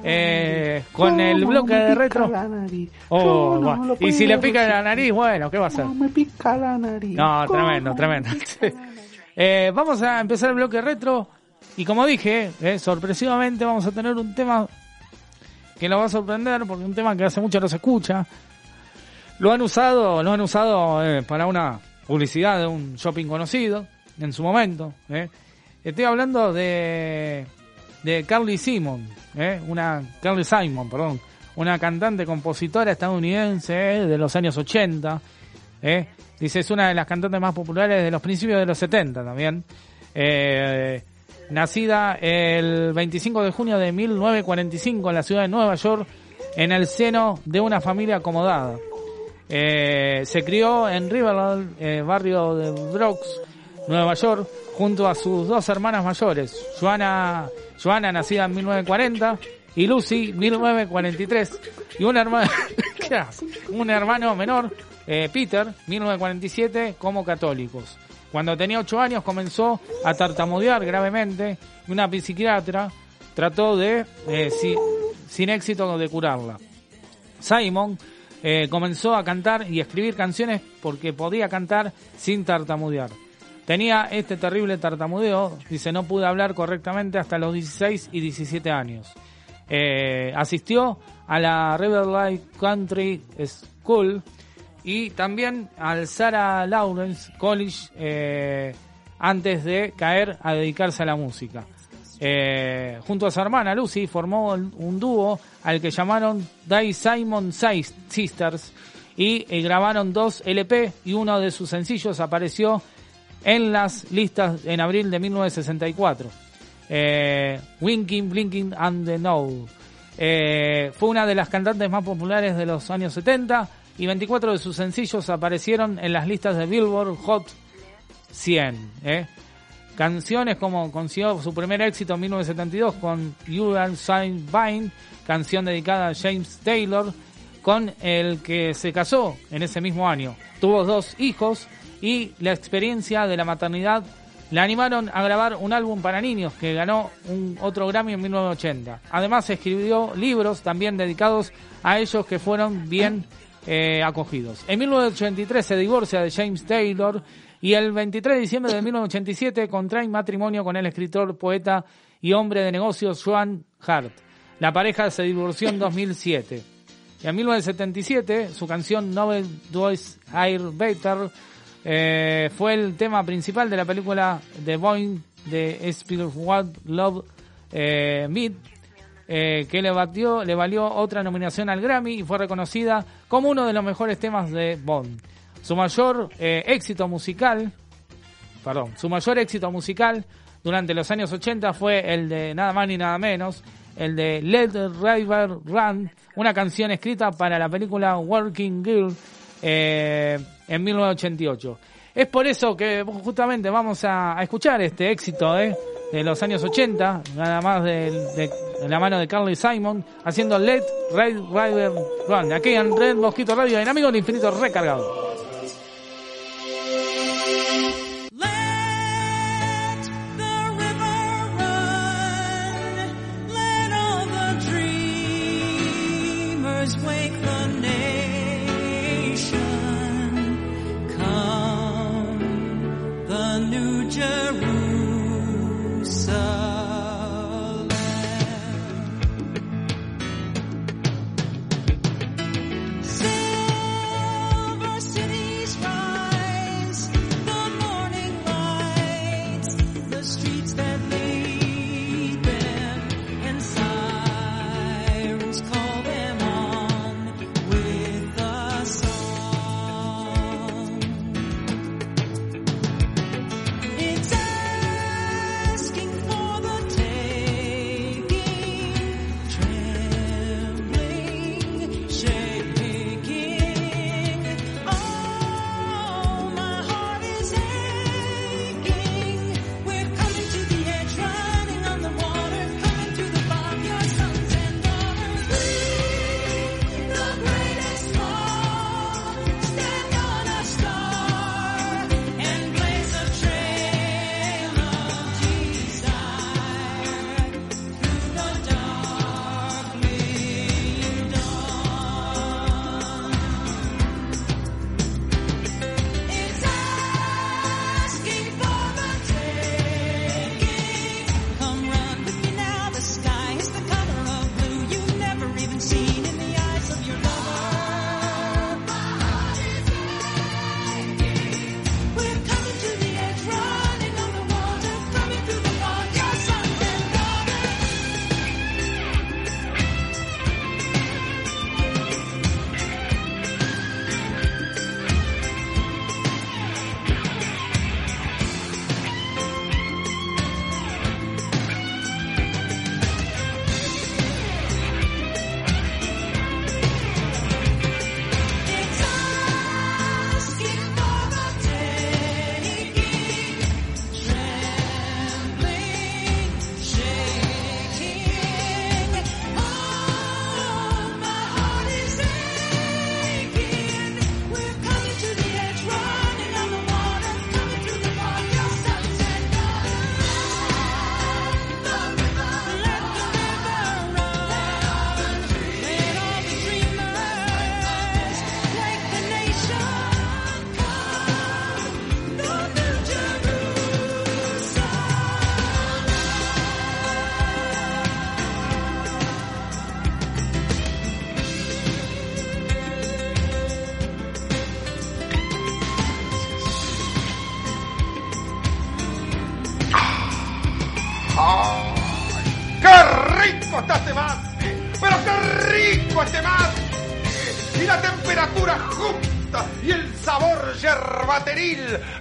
eh, con el ¿Cómo bloque de retro. Oh, ¿Cómo no bueno. me lo y si le pica la nariz, bueno, ¿qué va a hacer? No tremendo, tremendo. Eh, vamos a empezar el bloque retro. Y como dije, eh, sorpresivamente vamos a tener un tema que lo va a sorprender, porque es un tema que hace mucho no se escucha. Lo han usado, lo han usado eh, para una publicidad de un shopping conocido en su momento. Estoy hablando de de Carly Simon, eh, una Carly Simon, perdón, una cantante compositora estadounidense eh, de los años 80. eh. Dice, es una de las cantantes más populares de los principios de los 70 también. Eh, nacida el 25 de junio de 1945 en la ciudad de Nueva York, en el seno de una familia acomodada. Se crió en Riverland, eh, barrio de Bronx, Nueva York, junto a sus dos hermanas mayores, Joana, Joana nacida en 1940 y Lucy 1943 y un hermano, un hermano menor, eh, Peter 1947 como católicos. Cuando tenía 8 años comenzó a tartamudear gravemente y una psiquiatra trató de, eh, si- sin éxito, de curarla. Simon eh, comenzó a cantar y escribir canciones porque podía cantar sin tartamudear. Tenía este terrible tartamudeo, dice, no pude hablar correctamente hasta los 16 y 17 años. Eh, asistió a la Riverlight Country School y también al Sarah Lawrence College eh, antes de caer a dedicarse a la música. Eh, junto a su hermana Lucy formó un dúo al que llamaron Die Simon Sis- Sisters y eh, grabaron dos LP y uno de sus sencillos apareció en las listas en abril de 1964. Eh, Winking, Blinking and the Know. Eh, fue una de las cantantes más populares de los años 70 y 24 de sus sencillos aparecieron en las listas de Billboard Hot 100. ¿eh? Canciones como consiguió su primer éxito en 1972 con You Are Sign Vine, canción dedicada a James Taylor, con el que se casó en ese mismo año. Tuvo dos hijos y la experiencia de la maternidad la animaron a grabar un álbum para niños que ganó un otro Grammy en 1980. Además escribió libros también dedicados a ellos que fueron bien eh, acogidos. En 1983 se divorcia de James Taylor y el 23 de diciembre de 1987 contrae matrimonio con el escritor, poeta y hombre de negocios Joan Hart. La pareja se divorció en 2007. Y en 1977 su canción Nobel Does Air Better eh, fue el tema principal de la película The Boy de Spielberg Love eh, Meet, eh, que le, batió, le valió otra nominación al Grammy y fue reconocida como uno de los mejores temas de Bond. Su mayor eh, éxito musical, perdón, su mayor éxito musical durante los años 80 fue el de nada más ni nada menos, el de Let the River Run, una canción escrita para la película Working Girl eh, en 1988. Es por eso que justamente vamos a, escuchar este éxito eh, de los años 80, nada más de, la mano de Carly Simon, haciendo Let Red River Run, aquí en Red Mosquito Radio, Amigos del Infinito recargado.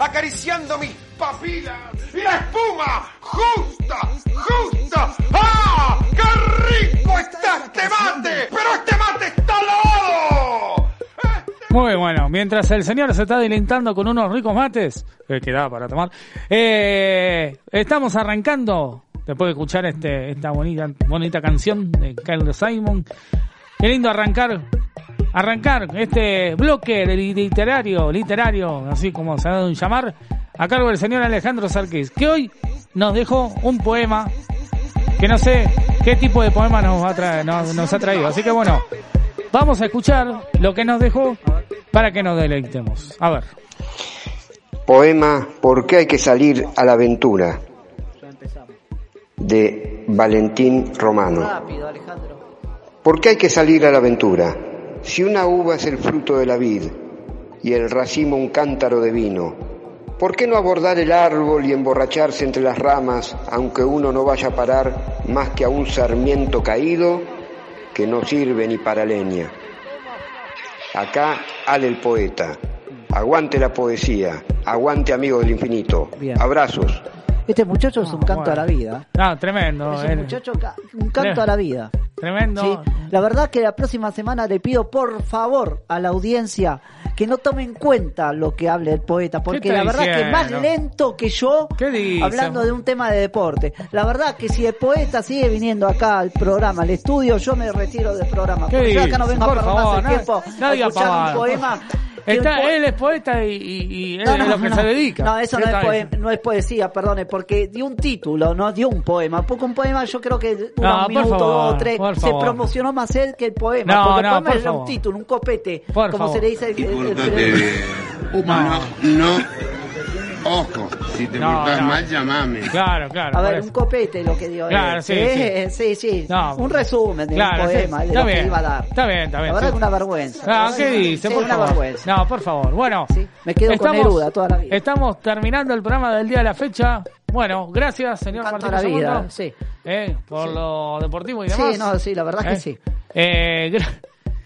Acariciando mis papilas. Y la espuma justa, justa. ¡Ah! ¡Qué rico está este mate! ¡Pero este mate está lavado! Muy bueno, mientras el señor se está deleitando con unos ricos mates, eh, que da para tomar, eh, estamos arrancando, después de escuchar este, esta bonita, bonita canción de Carlos Simon, qué lindo arrancar, arrancar este bloque de literario, literario, así como se ha dado un llamar, a cargo del señor Alejandro Sarquís, que hoy nos dejó un poema que no sé qué tipo de poema nos, va a traer- nos, nos ha traído. Así que bueno, vamos a escuchar lo que nos dejó para que nos deleitemos. A ver. Poema ¿Por qué hay que salir a la aventura? de Valentín Romano. Rápido, Alejandro. ¿Por qué hay que salir a la aventura? Si una uva es el fruto de la vid y el racimo un cántaro de vino, ¿por qué no abordar el árbol y emborracharse entre las ramas, aunque uno no vaya a parar más que a un sarmiento caído que no sirve ni para leña? Acá Ale el poeta. Aguante la poesía. Aguante amigo del infinito. Bien. Abrazos. Este muchacho es un canto bueno. a la vida. No, tremendo. Es eh, un muchacho, ca- un canto a la vida. Tremendo. Sí, la verdad que la próxima semana le pido por favor a la audiencia que no tome en cuenta lo que hable el poeta, porque la verdad que más lento que yo, hablando de un tema de deporte. La verdad que si el poeta sigue viniendo acá al programa, al estudio, yo me retiro del programa. ¿Qué Porque yo acá no vengo Por a perder más favor, el no- tiempo no a escuchar un poema. Está, él es poeta y, y, y él no, es lo que no. se dedica. No, eso no ¿Qué es, tal? poe- no es poesía, perdone, porque dio un título, no dio un poema. Porque un poema yo creo que un por minuto, favor, dos, tres. Se promocionó más él que el poema. No, porque el no, poema por era un título, un copete. Por como favor. se le dice. el- Y el- el- pórtate bien. No, no. Ojo, si te No, portas no. mal, llamame. Claro, claro. A ver, un copete lo que dio Claro, él. sí, sí, sí, sí. No. un resumen de Claro, un sí. poema de lo bien. que iba a dar. Está bien, está bien. La verdad sí. que una vergüenza. Ah, ¿qué dice? Sí, por una favor. vergüenza. No, por favor. Bueno, Me quedo con Neruda toda la vida. Estamos terminando el programa del día de la fecha. Bueno, gracias, señor Martín la vida, Segundo, sí. eh, por lo deportivo y Sí, demás. no, sí, la verdad que Eh, sí. eh,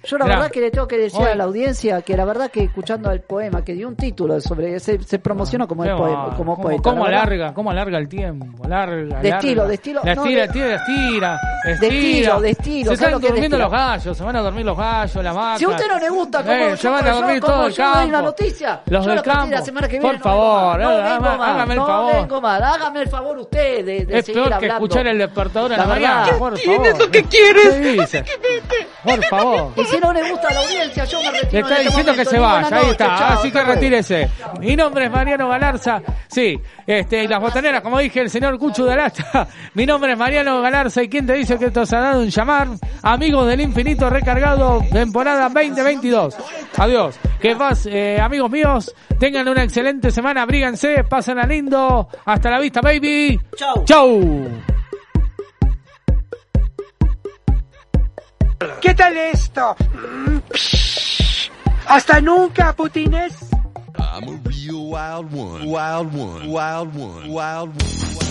Yo la verdad que le tengo que decir Hoy- a la audiencia que la verdad que escuchando el poema que dio un título sobre se, se promocionó como el poema, como cómo, poeta. cómo alarga, cómo alarga el tiempo, larga, De larga. estilo, de estilo, La no, de- estira, estira, De estira. estilo, de estilo, Se ¿sabes lo están es de durmiendo estilo? los gallos, se van a dormir los gallos, la vaca. Si a usted no le gusta como Eh, yo, se van a yo- dormir todo el campo. una noticia, Los yo del de campo. la semana que Por viene no favor, no haga- vengo más, hágame el no favor. hágame el favor usted de, de Es seguir peor que hablando. escuchar el despertador en la, La mañana. verdad. Por ¿Qué favor. lo que quieres? ¿Qué dice? Por favor. Si no le gusta a la audiencia, yo me retiro Le está este diciendo que se vaya, ahí está, chao, así que retírese. Mi nombre es Mariano Galarza, sí, este, y las botaneras, como dije, el señor Cuchu de Alasta. Mi nombre es Mariano Galarza, y quién te dice que esto se ha dado un llamar, amigos del infinito recargado, temporada 2022. Adiós, que vas, eh, amigos míos, tengan una excelente semana, abríganse, pasen a lindo, hasta la vista, baby. Chau. Chau. ¿Qué tal esto? Mm. Hasta nunca, putines. I'm a real wild one. Wild one. Wild one. Wild one.